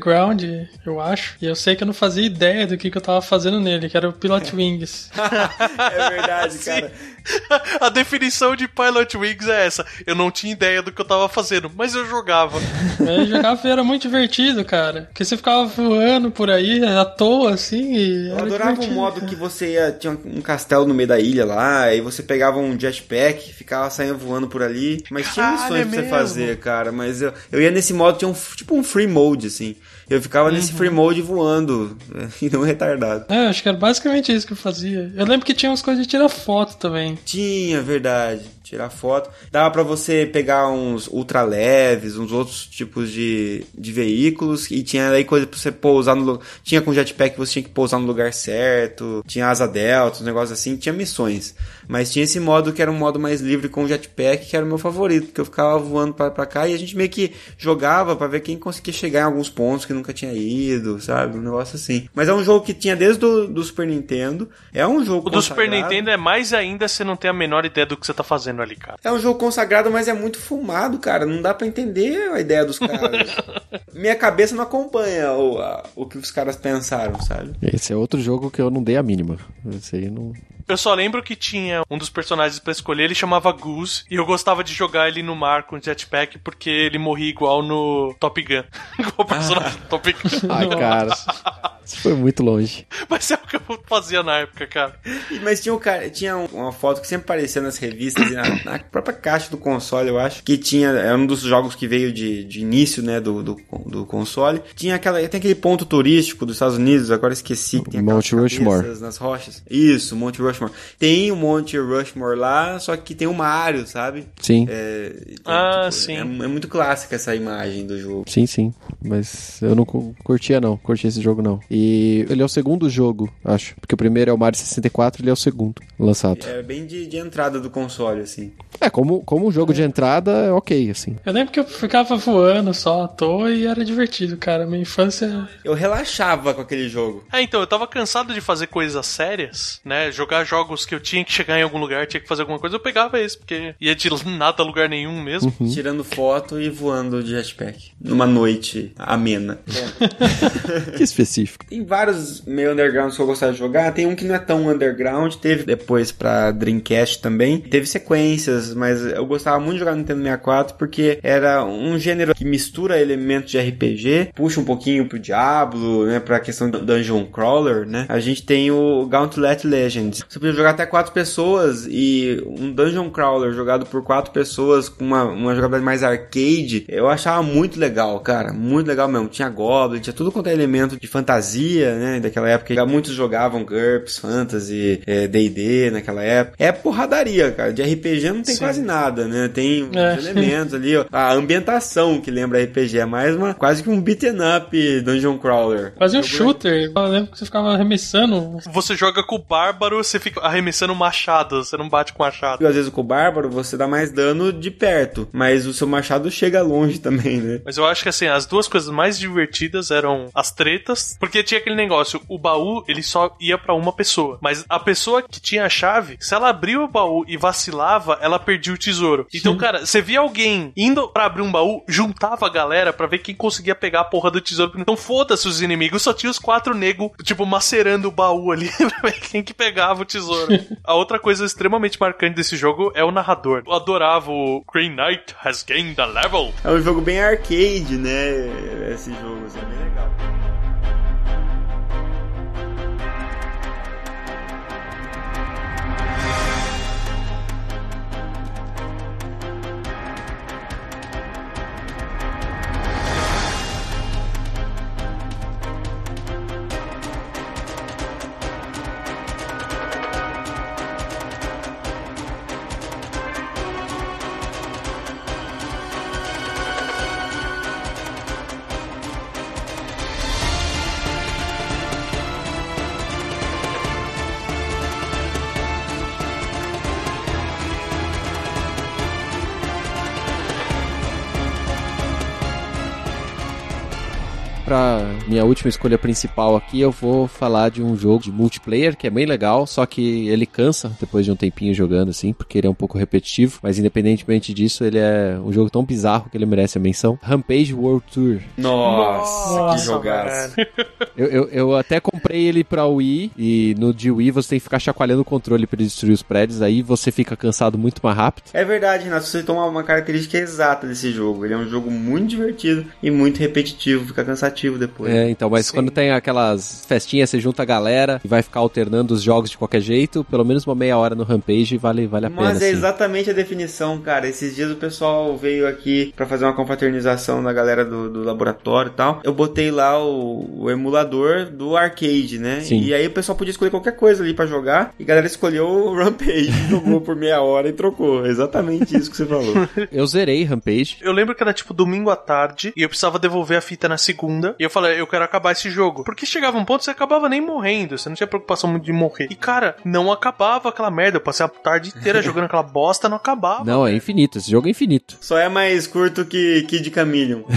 eu acho. E eu sei que eu não fazia ideia do que, que eu tava fazendo nele, que era o Pilot Wings. é verdade, cara. A definição de Pilot Wings é essa. Eu não tinha ideia do que eu tava fazendo, mas eu jogava. Eu jogava e era muito divertido, cara. Porque você ficava voando por aí à toa, assim, e. Eu era adorava o divertido, modo cara. que você ia, tinha um castelo no meio da ilha lá, aí você pegava um jetpack, ficava saindo voando por ali. Mas tinha Caralho, missões é pra você mesmo? fazer, cara. Mas eu, eu ia nesse modo, tinha um, tipo um free mode, assim. Eu ficava nesse free mode voando, e não retardado. É, acho que era basicamente isso que eu fazia. Eu lembro que tinha umas coisas de tirar foto também. Tinha, verdade. Tirar foto. Dava pra você pegar uns ultra leves, uns outros tipos de, de veículos. E tinha aí coisa pra você pousar no lugar. Tinha com jetpack você tinha que pousar no lugar certo. Tinha asa delta, uns negócios assim. Tinha missões. Mas tinha esse modo que era um modo mais livre com jetpack, que era o meu favorito. Porque eu ficava voando pra, pra cá e a gente meio que jogava pra ver quem conseguia chegar em alguns pontos que nunca tinha ido, sabe? Um negócio assim. Mas é um jogo que tinha desde o do Super Nintendo. É um jogo O do Super. Nintendo é mais ainda você não tem a menor ideia do que você tá fazendo ali, cara. É um jogo consagrado, mas é muito fumado, cara. Não dá pra entender a ideia dos caras. Minha cabeça não acompanha o, a- o que os caras pensaram, sabe? Esse é outro jogo que eu não dei a mínima. Esse aí não... Eu só lembro que tinha um dos personagens pra escolher, ele chamava Goose, e eu gostava de jogar ele no mar com jetpack porque ele morria igual no Top Gun. igual o personagem do Top Gun. Ai, cara. Isso foi muito longe. Mas é o que eu fazia na época, cara. E- Mas tinha, um cara, tinha um- uma foto que sempre aparecia nas revistas e na, na própria caixa do console, eu acho, que tinha, é um dos jogos que veio de, de início, né, do, do, do console. Tinha aquela, tem aquele ponto turístico dos Estados Unidos, agora esqueci, que tem aquelas Monte Rushmore. nas rochas. Isso, Monte Rushmore. Rushmore. Tem o Monte Rushmore lá, só que tem o Mario, sabe? Sim. É, então, Ah, tipo, sim. É, é muito clássica essa imagem do jogo. Sim, sim. Mas eu não cu- curtia, não. Curti esse jogo, não. E ele é o segundo jogo, acho. Porque o primeiro é o Mario 64 ele é o segundo lançado. É bem de, de entrada do console, assim. É, como, como um jogo de entrada, é ok, assim. Eu lembro que eu ficava voando só à toa e era divertido, cara. Minha infância. Eu relaxava com aquele jogo. É, então, eu tava cansado de fazer coisas sérias, né? Jogar jogos que eu tinha que chegar em algum lugar, tinha que fazer alguma coisa, eu pegava esse, porque ia de nada a lugar nenhum mesmo. Tirando foto e voando de jetpack. Numa noite amena. Que específico. Tem vários meio undergrounds que eu gostava de jogar. Tem um que não é tão underground. Teve depois pra Dreamcast também. Teve sequências, mas eu gostava muito de jogar no Nintendo 64 porque era um gênero que mistura elementos de RPG, puxa um pouquinho pro Diablo, né? Pra questão do Dungeon Crawler, né? A gente tem o Gauntlet Legends. Você podia jogar até quatro pessoas e um Dungeon Crawler jogado por quatro pessoas com uma, uma jogabilidade mais arcade, eu achava muito legal, cara. Muito legal mesmo. Tinha Goblin, tinha tudo quanto é elemento de fantasia, né? Daquela época. Muitos jogavam GURPS, Fantasy, é, D&D naquela época. É porradaria, cara. De RPG não tem Sim. quase nada, né? Tem É. elementos ali, ó. A ambientação que lembra RPG. É mais uma, quase que um beaten up Dungeon Crawler. Fazia um shooter. Eu lembro que você ficava arremessando. Você joga com o bárbaro, você fica arremessando machado, você não bate com machado. Às vezes com o bárbaro você dá mais dano de perto, mas o seu machado chega longe também, né? Mas eu acho que assim, as duas coisas mais divertidas eram as tretas, porque tinha aquele negócio, o baú, ele só ia pra uma pessoa, mas a pessoa que tinha a chave, se ela abria o baú e vacilava, ela perdia o tesouro. Então, cara, você via alguém indo pra abrir um baú, juntava a galera pra ver quem conseguia pegar a porra do tesouro. Então, foda-se os inimigos, só tinha os quatro negros, tipo, macerando o baú ali pra ver quem que pegava o tesouro. a outra coisa extremamente marcante desse jogo é o narrador. Eu adorava o Green Knight has gained a level. É um jogo bem arcade, né? Esse jogo, assim, é bem legal. Pra minha última escolha principal aqui, eu vou falar de um jogo de multiplayer que é bem legal, só que ele cansa depois de um tempinho jogando, assim, porque ele é um pouco repetitivo. Mas independentemente disso, ele é um jogo tão bizarro que ele merece a menção. Rampage World Tour. Nossa, Nossa, que jogaço. Eu, eu, eu até comprei ele pra Wii, e no de Wii você tem que ficar chacoalhando o controle pra destruir os prédios, aí você fica cansado muito mais rápido. É verdade, Renato, você toma uma característica exata desse jogo. Ele é um jogo muito divertido e muito repetitivo, fica cansativo depois. É, então, mas Sim. quando tem aquelas festinhas, você junta a galera e vai ficar alternando os jogos de qualquer jeito, pelo menos uma meia hora no Rampage vale, vale a pena. Mas é assim. exatamente a definição, cara. Esses dias o pessoal veio aqui pra fazer uma confraternização da galera do, do laboratório e tal. Eu botei lá o, o emulador do arcade, né? Sim. E aí o pessoal podia escolher qualquer coisa ali pra jogar. E a galera escolheu o Rampage, jogou por meia hora e trocou. Exatamente isso que você falou. Eu zerei Rampage. Eu lembro que era tipo domingo à tarde e eu precisava devolver a fita na segunda. E eu falei, eu quero acabar esse jogo. Porque chegava um ponto que você acabava nem morrendo. Você não tinha preocupação muito de morrer. E cara, não acabava aquela merda. Eu passei a tarde inteira jogando aquela bosta, não acabava. Não, é infinito. Esse jogo é infinito. Só é mais curto que Kid Chameleon.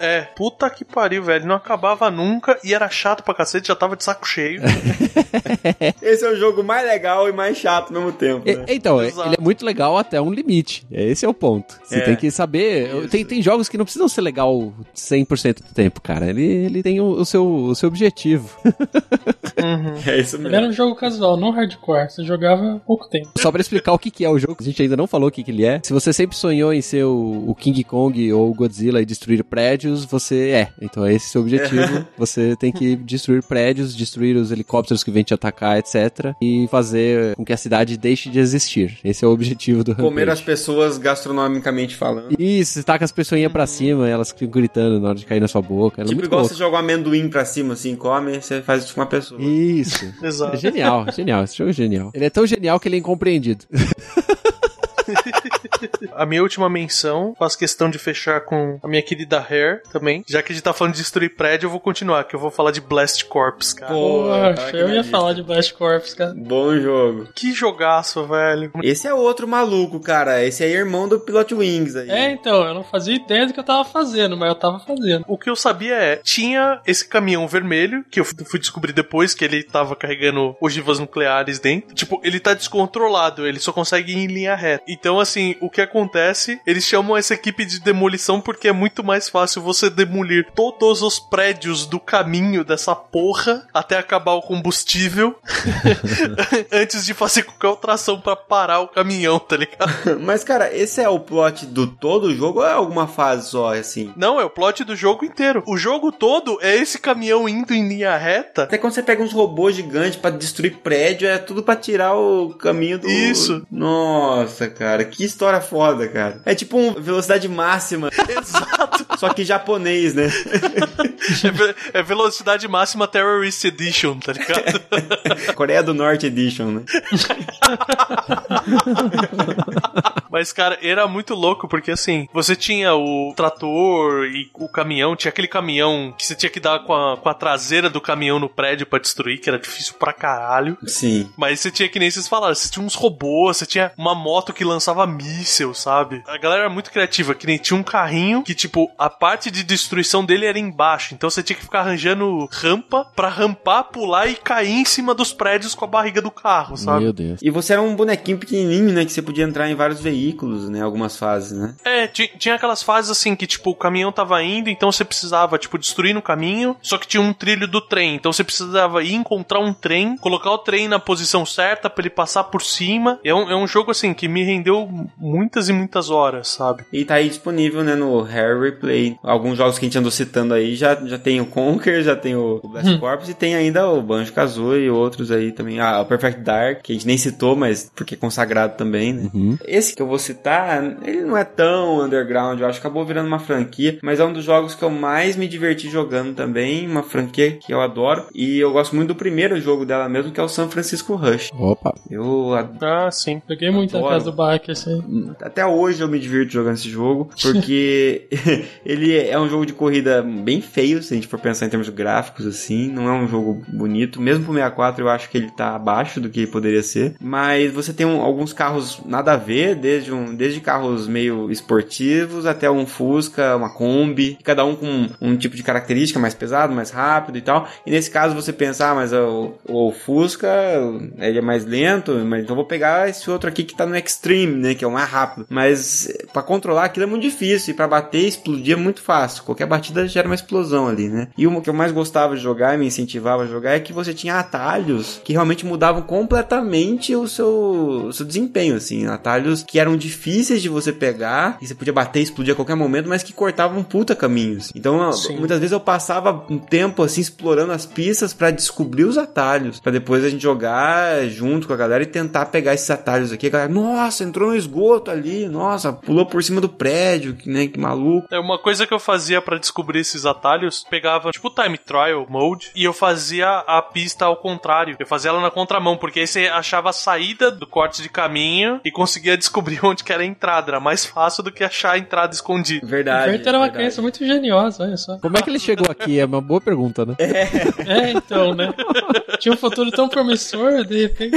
É, puta que pariu, velho. Não acabava nunca e era chato pra cacete, já tava de saco cheio. Esse é o jogo mais legal e mais chato ao mesmo tempo, E- né? então, é- Exato. ele é muito legal até um limite. Esse é o ponto. Você É. tem que saber. Tem, tem jogos que não precisam ser legal 100% do tempo, cara. Ele, ele tem o, o seu, o seu objetivo. É isso Ele mesmo. era um jogo casual, não hardcore. Você jogava há pouco tempo. Só pra explicar o que, que é o jogo, a gente ainda não falou o que, que ele é. Se você sempre sonhou em ser o, o King Kong ou o Godzilla e destruir prédios, você é. Então é esse seu objetivo. você tem que destruir prédios, destruir os helicópteros que vêm te atacar, etc. E fazer com que a cidade deixe de existir. Esse é o objetivo do Comer as Rampage. pessoas gastronomicamente falando. Isso, você taca as pessoinhas pra cima, elas ficam gritando na hora de cair na sua boca. Ela é Tipo, muito igual. Você joga um amendoim pra cima, assim, come, você faz isso com uma pessoa. Isso. Exato. É genial, genial. Esse jogo é genial. Ele é tão genial que ele é incompreendido. A minha última menção, faço questão de fechar com a minha querida Hair também. Já que a gente tá falando de destruir prédio, eu vou continuar, que eu vou falar de Blast Corps, cara. Poxa, aqui eu ia lista. falar de Blast Corps, cara. Bom jogo. Que jogaço, velho. Esse é outro maluco, cara. Esse aí é irmão do Pilot Wings aí. É, então, eu não fazia ideia do que eu tava fazendo, mas eu tava fazendo. O que eu sabia é, tinha esse caminhão vermelho, que eu fui descobrir depois que ele tava carregando ogivas nucleares dentro. Tipo, ele tá descontrolado, ele só consegue ir em linha reta. Então, assim, o que acontece, eles chamam essa equipe de demolição porque é muito mais fácil você demolir todos os prédios do caminho dessa porra até acabar o combustível antes de fazer qualquer outra ação pra parar o caminhão, tá ligado? Mas, cara, esse é o plot do todo o jogo ou é alguma fase só, assim? Não, é o plot do jogo inteiro. O jogo todo é esse caminhão indo em linha reta Até quando você pega uns robôs gigantes pra destruir prédio, é tudo pra tirar o caminho do. Isso. Nossa, cara, que história foda, cara. É tipo um velocidade máxima, Exato. só que japonês, né? É, é velocidade máxima Terrorist Edition, tá ligado? Coreia do Norte Edition, né? Mas, cara, era muito louco, porque assim, você tinha o trator e o caminhão, tinha aquele caminhão que você tinha que dar com a, com a traseira do caminhão no prédio pra destruir, que era difícil pra caralho. Sim. Mas você tinha que nem vocês falaram, você tinha uns robôs, você tinha uma moto que lançava míssel, sabe? A galera era muito criativa, que nem tinha um carrinho que, tipo, a parte de destruição dele era embaixo. Então você tinha que ficar arranjando rampa pra rampar, pular e cair em cima dos prédios com a barriga do carro, sabe? Meu Deus. E você era um bonequinho pequenininho, né? Que você podia entrar em vários veículos, né? Algumas fases, né? É, ti- tinha aquelas fases assim que, tipo, o caminhão tava indo, então você precisava, tipo, destruir no caminho, só que tinha um trilho do trem. Então você precisava ir encontrar um trem, colocar o trem na posição certa pra ele passar por cima. É um, é um jogo, assim, que me rendeu muitas e muitas horas, sabe? E tá aí disponível, né, no Hair Replay. Alguns jogos que a gente andou citando aí já, já tem o Conquer, já tem o Blast Corps e tem ainda o Banjo Kazooie e outros aí também. Ah, o Perfect Dark, que a gente nem citou, mas porque é consagrado também, né? Esse que eu vou citar, ele não é tão underground, eu acho que acabou virando uma franquia, mas é um dos jogos que eu mais me diverti jogando também, uma franquia que eu adoro. E eu gosto muito do primeiro jogo dela mesmo, que é o San Francisco Rush. Opa. Eu adoro. Ah, sim. Joguei muito na Adoro. casa do Bach, assim. Até hoje eu me divirto jogando esse jogo, porque ele é um jogo de corrida bem feio, se a gente for pensar em termos gráficos, assim. Não é um jogo bonito. Mesmo pro 64, eu acho que ele tá abaixo do que poderia ser. Mas você tem um- alguns carros nada a ver, desde, um, desde carros meio esportivos até um Fusca, uma Kombi, cada um com um tipo de característica mais pesado, mais rápido e tal. E nesse caso você pensa, ah, mas o, o Fusca ele é mais lento, mas então vou pegar esse outro aqui que tá no Extreme, né, que é o mais rápido. Mas pra controlar aquilo é muito difícil e pra bater explodir é muito fácil. Qualquer batida gera uma explosão ali, né? E o que eu mais gostava de jogar e me incentivava a jogar é que você tinha atalhos que realmente mudavam completamente o seu, o seu desempenho, assim, atalhos que eram difíceis de você pegar e você podia bater e explodir a qualquer momento, mas que cortavam puta caminhos. Então, Sim. muitas vezes eu passava um tempo assim explorando as pistas pra descobrir os atalhos, Pra depois a gente jogar junto com a galera e tentar pegar esses atalhos aqui. A galera, nossa, entrou no esgoto ali, nossa, pulou por cima do prédio, que, né, que maluco. É uma coisa que eu fazia pra descobrir esses atalhos, pegava tipo time trial mode e eu fazia a pista ao contrário. Eu fazia ela na contramão, porque aí você achava a saída do corte de caminho e conseguia descobrir onde que era a entrada. Era mais fácil do que achar a entrada escondida. O Verdade. Vert era uma verdade. criança muito geniosa, olha só. Como é que ele chegou aqui? É uma boa pergunta, né? É, então, né? Tinha um futuro tão promissor, de repente.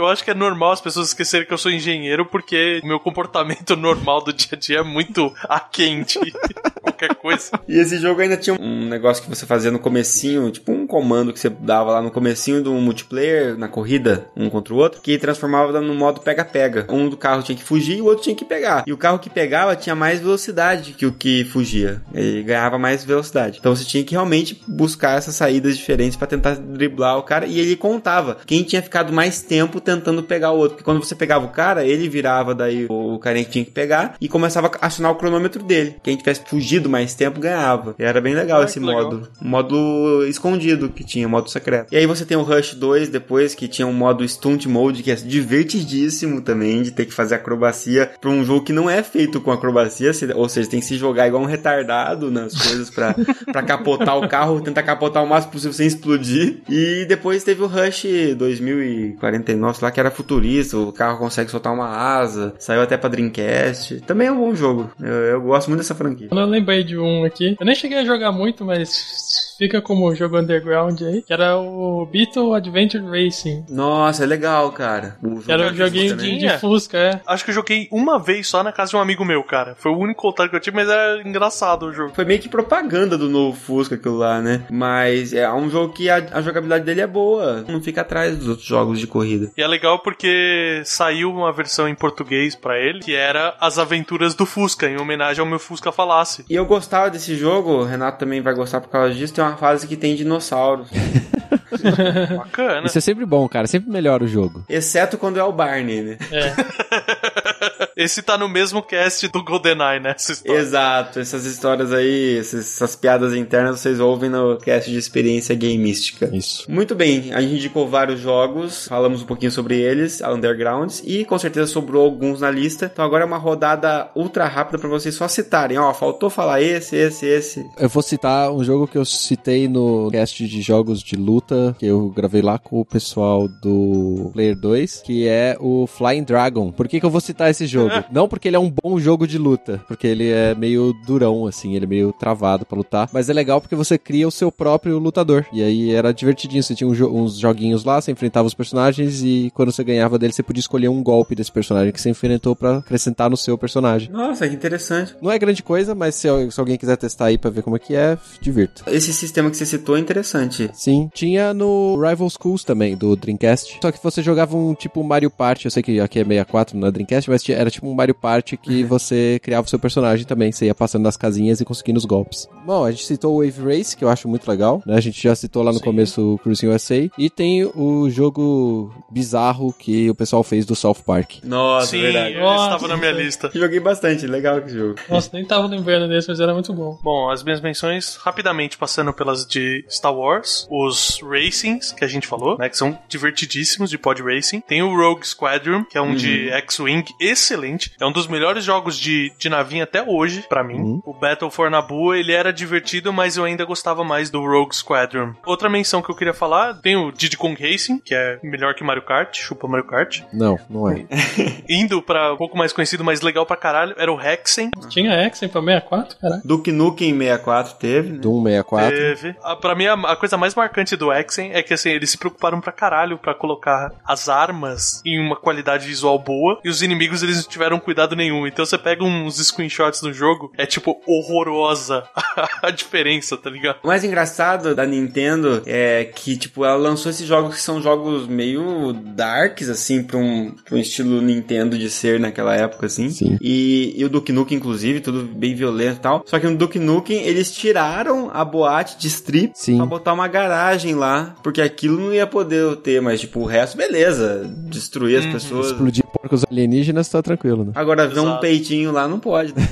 Eu acho que é normal as pessoas esquecerem que eu sou engenheiro, porque o meu comportamento normal do dia a dia é muito aquém de qualquer coisa. E esse jogo ainda tinha um negócio que você fazia no comecinho, tipo um comando que você dava lá no comecinho do multiplayer, na corrida, um contra o outro, que transformava no modo pega-pega. Um do carro tinha que fugir e o outro tinha que pegar. E o carro que pegava tinha mais velocidade que o que fugia. Ele ganhava mais velocidade. Então você tinha que realmente buscar essas saídas diferentes pra tentar driblar o cara. E ele contava quem tinha ficado mais tempo tentando pegar o outro. Porque quando você pegava o cara, ele virava daí o carinha que tinha que pegar e começava a acionar o cronômetro dele. Quem tivesse fugido mais tempo, ganhava. E era bem legal Ah, esse legal. modo. Um modo escondido que tinha, modo secreto. E aí você tem o Rush 2 depois, que tinha um modo Stunt Mode, que é divertidíssimo também, de ter que fazer acrobacia pra um jogo que não é feito com acrobacia, ou seja, tem que se jogar igual um retardado nas coisas pra capotar o carro, tentar capotar o máximo possível sem explodir. E depois teve o Rush 2049, sei lá, que era futurista, o carro consegue soltar uma asa, saiu até pra Dreamcast. Também é um bom jogo. Eu, eu gosto muito dessa franquia. Eu lembrei de um aqui. Eu nem cheguei a jogar muito, mas fica como jogo underground aí. Que era o Beetle Adventure Racing. Nossa, é legal, cara. O jogo Que era é um joguinho de, de Fusca, é. Acho que eu joguei uma vez só na casa de um amigo meu, cara. Foi o único contato que eu tive, mas era engraçado o jogo. Foi meio que propaganda do novo Fusca aquilo lá, né? Mas é um jogo que a, a jogabilidade dele é boa. Não fica atrás dos outros jogos de corrida. E é legal porque saiu uma versão em português pra ele, que era As Aventuras do Fusca, em homenagem ao meu Fusca Falasse. E eu gostava desse jogo, o Renato também vai gostar por causa disso. Tem uma fase que tem dinossauros. Bacana. Isso é sempre bom, cara. Sempre melhora o jogo. Exceto quando é o Barney, né? Esse tá no mesmo cast do GoldenEye, né? Essa história. Exato, essas histórias aí, essas, essas piadas internas vocês ouvem no cast de experiência gameística. Isso. Muito bem, a gente indicou vários jogos, falamos um pouquinho sobre eles, a Undergrounds, e com certeza sobrou alguns na lista. Então agora é uma rodada ultra rápida pra vocês só citarem. Ó, faltou falar esse, esse, esse. Eu vou citar um jogo que eu citei no cast de jogos de luta, que eu gravei lá com o pessoal do Player 2, que é o Flying Dragon. Por que, que eu vou citar esse jogo? Não porque ele é um bom jogo de luta, porque ele é meio durão, assim, ele é meio travado pra lutar, mas é legal porque você cria o seu próprio lutador. E aí era divertidinho, você tinha um jo- uns joguinhos lá, você enfrentava os personagens e quando você ganhava dele, você podia escolher um golpe desse personagem que você enfrentou pra acrescentar no seu personagem. Nossa, que interessante. Não é grande coisa, mas se, se alguém quiser testar aí pra ver como é que é, divirta. Esse sistema que você citou é interessante. Sim, tinha no Rival Schools também, do Dreamcast. Só que você jogava um tipo Mario Party, eu sei que aqui é 64 na Dreamcast, mas era tipo um Mario Party que você criava o seu personagem também, você ia passando nas casinhas e conseguindo os golpes. Bom, a gente citou o Wave Race, que eu acho muito legal, né? A gente já citou lá no Sim. começo o Cruising USA. E tem o jogo bizarro que o pessoal fez do South Park. Nossa, Sim, verdade. ele Nossa. estava na minha lista. Joguei bastante, legal esse jogo. Nossa, nem tava lembrando desse, mas era muito bom. Bom, as minhas menções, rapidamente passando pelas de Star Wars, os Racings, que a gente falou, né, que são divertidíssimos de pod racing. Tem o Rogue Squadron, que é um de X-Wing excelente. É um dos melhores jogos de, de navinha até hoje, pra mim. Uhum. O Battle for Naboo, ele era divertido, mas eu ainda gostava mais do Rogue Squadron. Outra menção que eu queria falar, tem o Diddy Kong Racing, que é melhor que Mario Kart, chupa Mario Kart. Não, não é. Indo pra um pouco mais conhecido, mas legal pra caralho, era o Hexen. Tinha Exen pra 64, caralho. Duke Nukem 64 teve, né? Doom 64. Teve. Ah, Pra mim, a, a coisa mais marcante do Exen é que assim, eles se preocuparam pra caralho pra colocar as armas em uma qualidade visual boa e os inimigos eles não tiveram cuidado nenhum. Então você pega uns screenshots do jogo, é tipo horrorosa a diferença, tá ligado? O mais engraçado da Nintendo é que, tipo, ela lançou esses jogos que são jogos meio darks, assim, pra um, pra um estilo Nintendo de ser naquela época, assim. Sim. E, e o Duke Nukem, inclusive, tudo bem violento e tal. Só que no Duke Nukem, eles tiraram a boate de strip Sim. pra botar uma garagem lá, porque aquilo não ia poder ter, mas, tipo, o resto, beleza. Destruir as pessoas. Explodir porcos alienígenas, tá tranquilo, né? Agora, ver um peitinho lá não pode. né?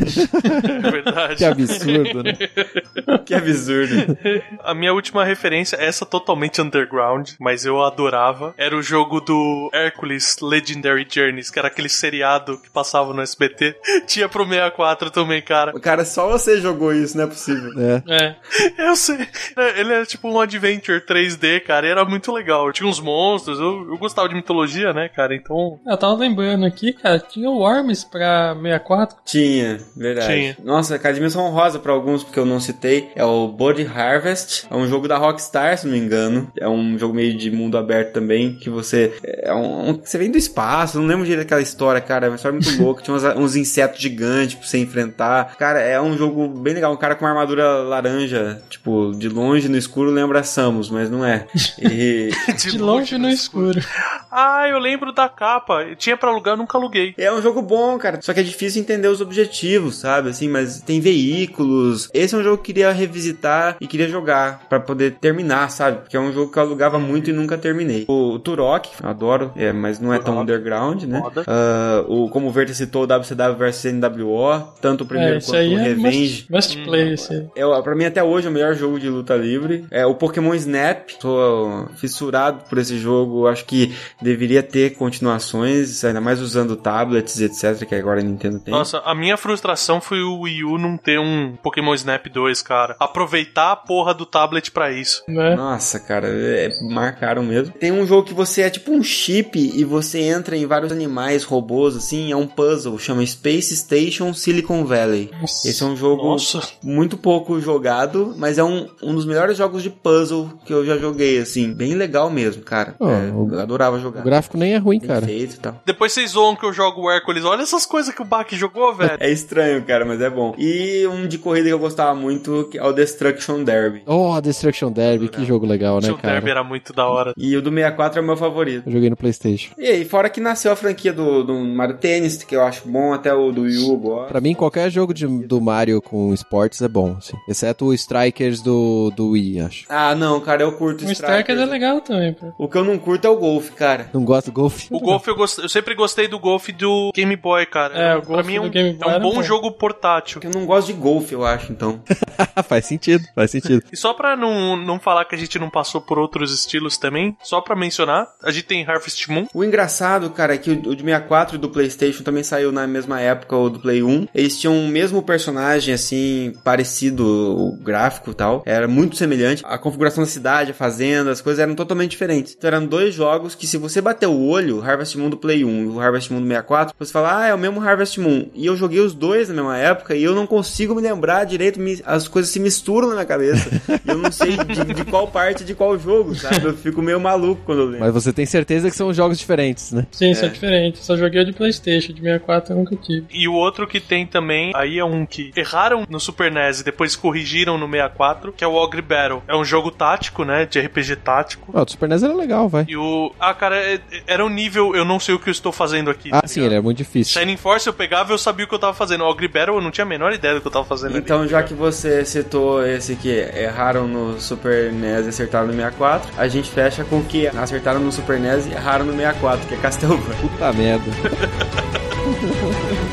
É verdade. Que absurdo, né? que absurdo. A minha última referência, essa totalmente underground, mas eu adorava, era o jogo do Hercules Legendary Journeys, que era aquele seriado que passava no SBT. Tinha pro 64 também, cara. Cara, só você jogou isso, não é possível. É. É. Eu sei. Ele era tipo um adventure 3D, cara, e era muito legal. Tinha uns monstros, eu, eu gostava de mitologia, né, cara? Então. Eu tava lembrando aqui, cara, tinha o Worms pra 64. Tinha, verdade. Tinha. Nossa, cara, dimensão honrosa pra alguns, porque eu não citei. É o Body Harvest. É um jogo da Rockstar, se não me engano. É um jogo meio de mundo aberto também, que você... É um, um- você vem do espaço, não lembro direito daquela história, cara. É uma história muito louca. Tinha uns, uns insetos gigantes pra você enfrentar. Cara, é um jogo bem legal. Um cara com uma armadura laranja, tipo, de longe no escuro lembra Samus, mas não é. E... De longe no escuro. Ah, eu lembro da capa. Tinha pra alugar, eu nunca aluguei. É um jogo bom, cara. Só que é difícil entender os objetivos, sabe? Assim, mas tem veículos. Esse é um jogo que eu queria revisitar e queria jogar pra poder terminar, sabe? Porque é um jogo que eu alugava muito e nunca terminei. O Turok, adoro, é, mas não é tão underground, né? Ah, o, como o Verta citou, o WCW vs NWO, tanto o primeiro É, quanto aí o é Revenge. must, must play, esse aí. É, pra mim até hoje é o melhor jogo de luta livre. É o Pokémon Snap. Tô fissurado por esse jogo. Acho que deveria ter continuações, ainda mais usando tablets, etc, que agora a Nintendo tem. Nossa, a minha frustração foi o Wii U não ter um Pokémon Snap 2, cara. Aproveitar a porra do tablet pra isso. Né? Nossa, cara, é, marcaram mesmo. Tem um jogo que você é tipo um chip e você entra em vários animais, robôs, assim, é um puzzle, chama Space Station Silicon Valley. Esse é um jogo Nossa. muito pouco jogado, mas é um, um dos melhores jogos de puzzle que eu já joguei, assim. Bem legal mesmo, cara. Oh, É, eu adorava jogar. O gráfico nem é ruim, Bem cara. feito e tal. Depois vocês zoam que eu jogo o Hércules. Olha essas coisas que o Bach jogou, velho. É estranho, cara, mas é bom. E um de corrida que eu gostava muito, que é o Destruction Derby. Oh, Destruction Derby, que jogo legal, né, Seu Derby cara? era muito da hora. E o do 64 é o meu favorito. Eu joguei no Playstation. E aí, fora que nasceu a franquia do, do Mario Tennis, que eu acho bom, até o do Wii U agora. Pra mim, qualquer jogo de- do Mario com esportes é bom, assim. Exceto o Strikers do, do Wii, acho. Ah, não, cara, eu curto O Strikers é Strikers. legal também, pô. O que eu não curto é o golfe, cara. Não gosta do golfe? O Golf eu, gost- eu sempre gostei do Golf do Game Boy, cara. É, o pra Golf mim é um, Game Boy é um bom bom. jogo portátil. Eu não gosto de golfe, eu acho, então. faz sentido, faz sentido. E só pra não, não falar que a gente não passou por outros estilos também, só pra mencionar, a gente tem Harvest Moon. O engraçado, cara, é que o o de 64 e do PlayStation também saiu na mesma época, o do Play 1. Eles tinham o mesmo personagem, assim, parecido, o gráfico e tal. Era muito semelhante. A configuração da cidade, a fazenda, as coisas eram totalmente diferentes. Então eram dois jogos que, se você bater o olho, Harvest Moon do Play 1 e o Harvest Moon do 64, você fala, ah, é o mesmo Harvest Moon. E eu joguei os dois na mesma época e eu não consigo me lembrar direito, me- as coisas se misturam na minha cabeça. E eu não sei de, de qual parte de qual jogo, sabe? Eu fico meio maluco quando eu lembro. Mas você tem certeza que são jogos diferentes, né? Sim, é diferente. Só joguei o de Playstation, de 64 eu nunca tive. E o outro que tem também, aí é um que erraram no Super NES e depois corrigiram no 64, que é o Ogre Battle. É um jogo tático, né? De RPG tático. Ah, o Super NES era legal, vai. E o. Ah, cara, é- era um nível. Eu não sei o que eu estou fazendo aqui. Ah, tá sim, ele é muito difícil. Shining Force eu pegava eu sabia o que eu tava fazendo. O Ogre Battle eu não tinha a menor ideia do que eu tava fazendo ali. Então, já que você citou esse que erraram no Super NES e acertaram no 64, a gente fecha com o que acertaram no Super NES e erraram no 64, que é Castlevania. Puta merda.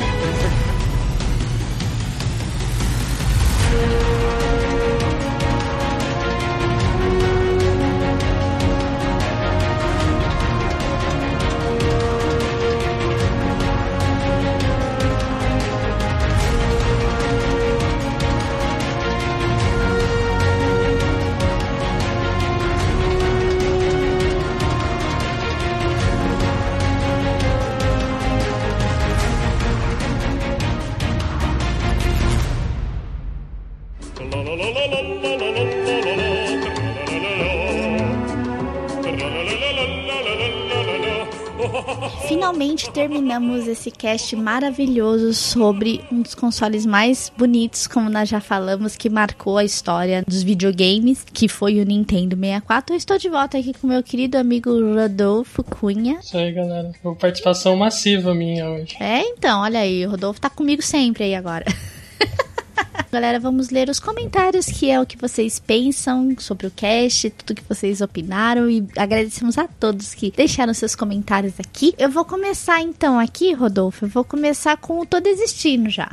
Terminamos esse cast maravilhoso sobre um dos consoles mais bonitos, como nós já falamos, que marcou a história dos videogames, que foi o Nintendo 64. Eu estou de volta aqui com meu querido amigo Rodolfo Cunha. Isso aí, galera. Uma participação massiva minha hoje. É, então, olha aí, o Rodolfo tá comigo sempre aí agora. Galera, vamos ler os comentários, que é o que vocês pensam sobre o cast, tudo que vocês opinaram e agradecemos a todos que deixaram seus comentários aqui. Eu vou começar então aqui, Rodolfo, eu vou começar com o Tô Desistindo já.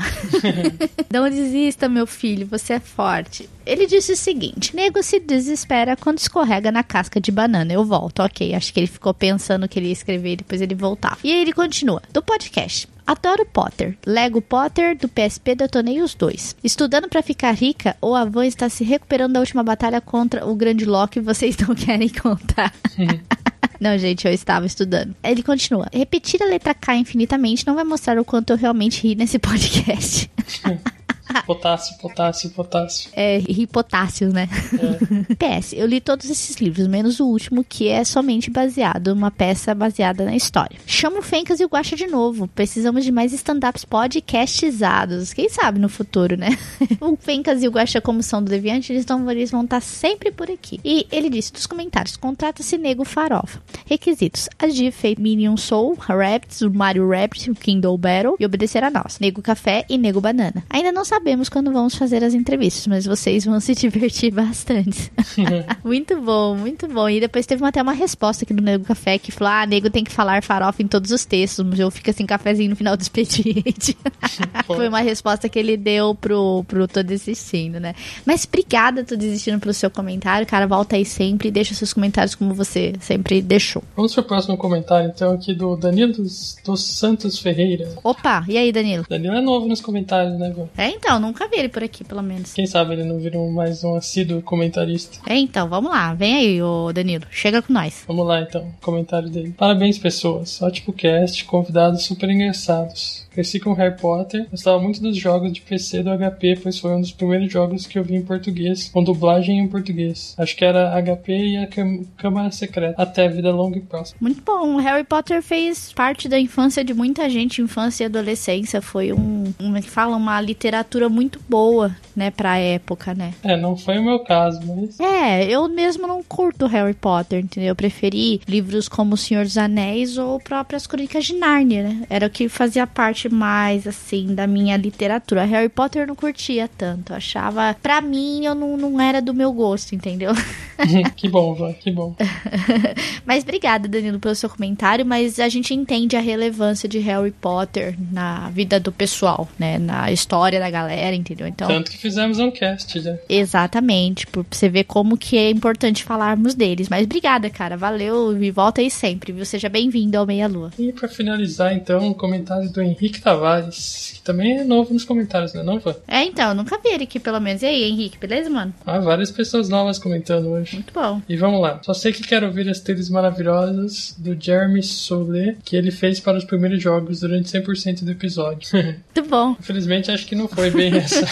Não desista, meu filho, você é forte. Ele disse o seguinte: nego se desespera quando escorrega na casca de banana. Eu volto, ok. Acho que ele ficou pensando que ele ia escrever e depois ele voltava. E aí ele continua: do podcast. Adoro Potter. Lego Potter do PSP detonei os dois. Estudando pra ficar rica, ou a Van está se recuperando da última batalha contra o grande Loki vocês não querem contar. Não, gente, eu estava estudando. Ele continua. Repetir a letra K infinitamente não vai mostrar o quanto eu realmente ri nesse podcast. potássio, potássio, potássio. É, hipotássio, né? É. PS, eu li todos esses livros, menos o último, que é somente baseado, uma peça baseada na história. Chama o Fencas e o Guaxa de novo. Precisamos de mais stand-ups podcastizados. Quem sabe no futuro, né? o Fencas e o Guaxa, como são do Deviante, eles, tão, eles vão estar sempre por aqui. E ele disse dos comentários: contrata-se Nego Farofa. Requisitos: agir feito Minion Soul, Rabbids, o Mario Rabbit, o Kindle Battle e obedecer a nós. Nego Café e Nego Banana. Ainda não sabemos quando vamos fazer as entrevistas, mas vocês vão se divertir bastante. muito bom, muito bom. E depois teve até uma resposta aqui do Nego Café que falou: ah, Nego tem que falar farofa em todos os textos, mas eu fico assim, cafezinho no final do expediente. Foi uma resposta que ele deu pro, pro Tô Desistindo, né? Mas obrigada, Tô Desistindo, pelo seu comentário. Cara, volta aí sempre e deixa seus comentários como você sempre deixou. Vamos pro próximo comentário, então, aqui do Danilo dos, dos Santos Ferreira. Opa, e aí, Danilo? Danilo é novo nos comentários, né, Val? É, então, nunca vi ele por aqui, pelo menos. Quem sabe ele não virou mais um assíduo comentarista. É, então, vamos lá. Vem aí, ô Danilo. Chega com nós. Vamos lá, então. Comentário dele. Parabéns, pessoas. Ótimo cast, convidados super engraçados. Cresci com Harry Potter, gostava muito dos jogos de PC do HP, pois foi um dos primeiros jogos que eu vi em português, com dublagem em português. Acho que era HP e a Cam- Câmara Secreta. Até vida longa e próxima. Muito bom. O Harry Potter fez parte da infância de muita gente, infância e adolescência. Foi um, como é que fala, uma literatura muito boa, né, pra época, né? É, não foi o meu caso, mas. É, eu mesmo não curto Harry Potter, entendeu? Eu preferi livros como O Senhor dos Anéis ou próprias Crônicas de Nárnia, né? Era o que fazia parte mais, assim, da minha literatura. Harry Potter eu não curtia tanto. Achava, pra mim, eu não, não era do meu gosto, entendeu? que bom, Van, que bom. Mas obrigada, Danilo, pelo seu comentário. Mas a gente entende a relevância de Harry Potter na vida do pessoal, né? Na história da galera, entendeu? Então, Tanto que fizemos um cast já. exatamente, por você ver como que é importante falarmos deles. Mas obrigada, cara. Valeu e volta aí sempre, viu? Seja bem-vindo ao Meia Lua. E pra finalizar, então, um comentário do Henrique Tavares, que também é novo nos comentários, né, não, Van? É, então, eu nunca vi ele aqui, pelo menos. E aí, Henrique, beleza, mano? Ah, várias pessoas novas comentando hoje. Muito bom. E vamos lá. Só sei que quero ouvir as trilhas maravilhosas do Jeremy Soule que ele fez para os primeiros jogos durante 100% do episódio. Muito bom. Infelizmente, acho que não foi bem essa,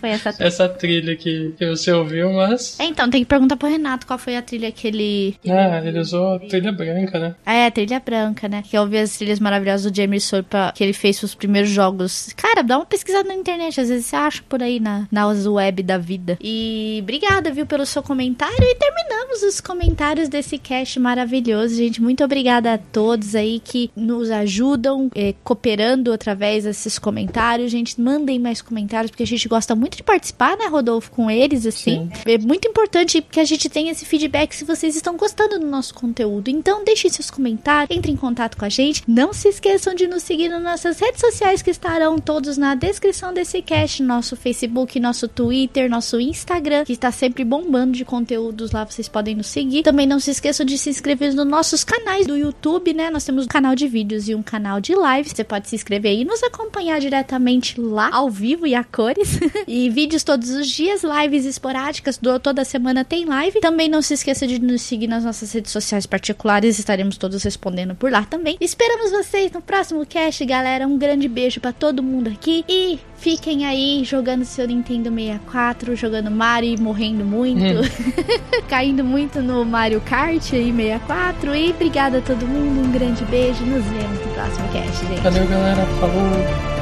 Foi essa essa trilha que, que você ouviu, mas. É, então, tem que perguntar pro Renato qual foi a trilha que ele. Ah, ele usou a trilha branca, né? É, trilha branca, né? Que eu ouvi as trilhas maravilhosas do James Soul pra- que ele fez os primeiros jogos. Cara, dá uma pesquisada na internet, às vezes você acha por aí na, nas web da vida. E obrigada, viu, pelo seu comentário. E terminamos os comentários desse cast maravilhoso, gente. Muito obrigada a todos aí que nos ajudam, eh, cooperando através desses comentários. Gente, mandem mais comentários, porque a gente gosta muito de participar, né, Rodolfo, com eles, assim. É muito importante que a gente tenha esse feedback se vocês estão gostando do nosso conteúdo. Então, deixem seus comentários, entrem em contato com a gente. Não se esqueçam de nos seguir nas nossas redes sociais que estarão todos na descrição desse cast. Nosso Facebook, nosso Twitter, nosso Instagram, que está sempre bombando de conteúdos lá. Vocês podem nos seguir. Também não se esqueçam de se inscrever nos nossos canais do YouTube, né? Nós temos um canal de vídeos e um canal de lives. Você pode se inscrever e nos acompanhar diretamente lá, ao vivo e a cores. e vídeos todos os dias, lives esporádicas. Do, toda semana tem live. Também não se esqueça de nos seguir nas nossas redes sociais particulares. Estaremos todos respondendo por lá também. Esperamos vocês no próximo cast, galera. Um grande beijo pra todo mundo aqui. E fiquem aí jogando seu Nintendo 64, jogando Mario e morrendo muito. Caindo muito no Mario Kart aí 64. E obrigada a todo mundo. Um grande beijo. Nos vemos no próximo cast, gente. Valeu, galera. Falou.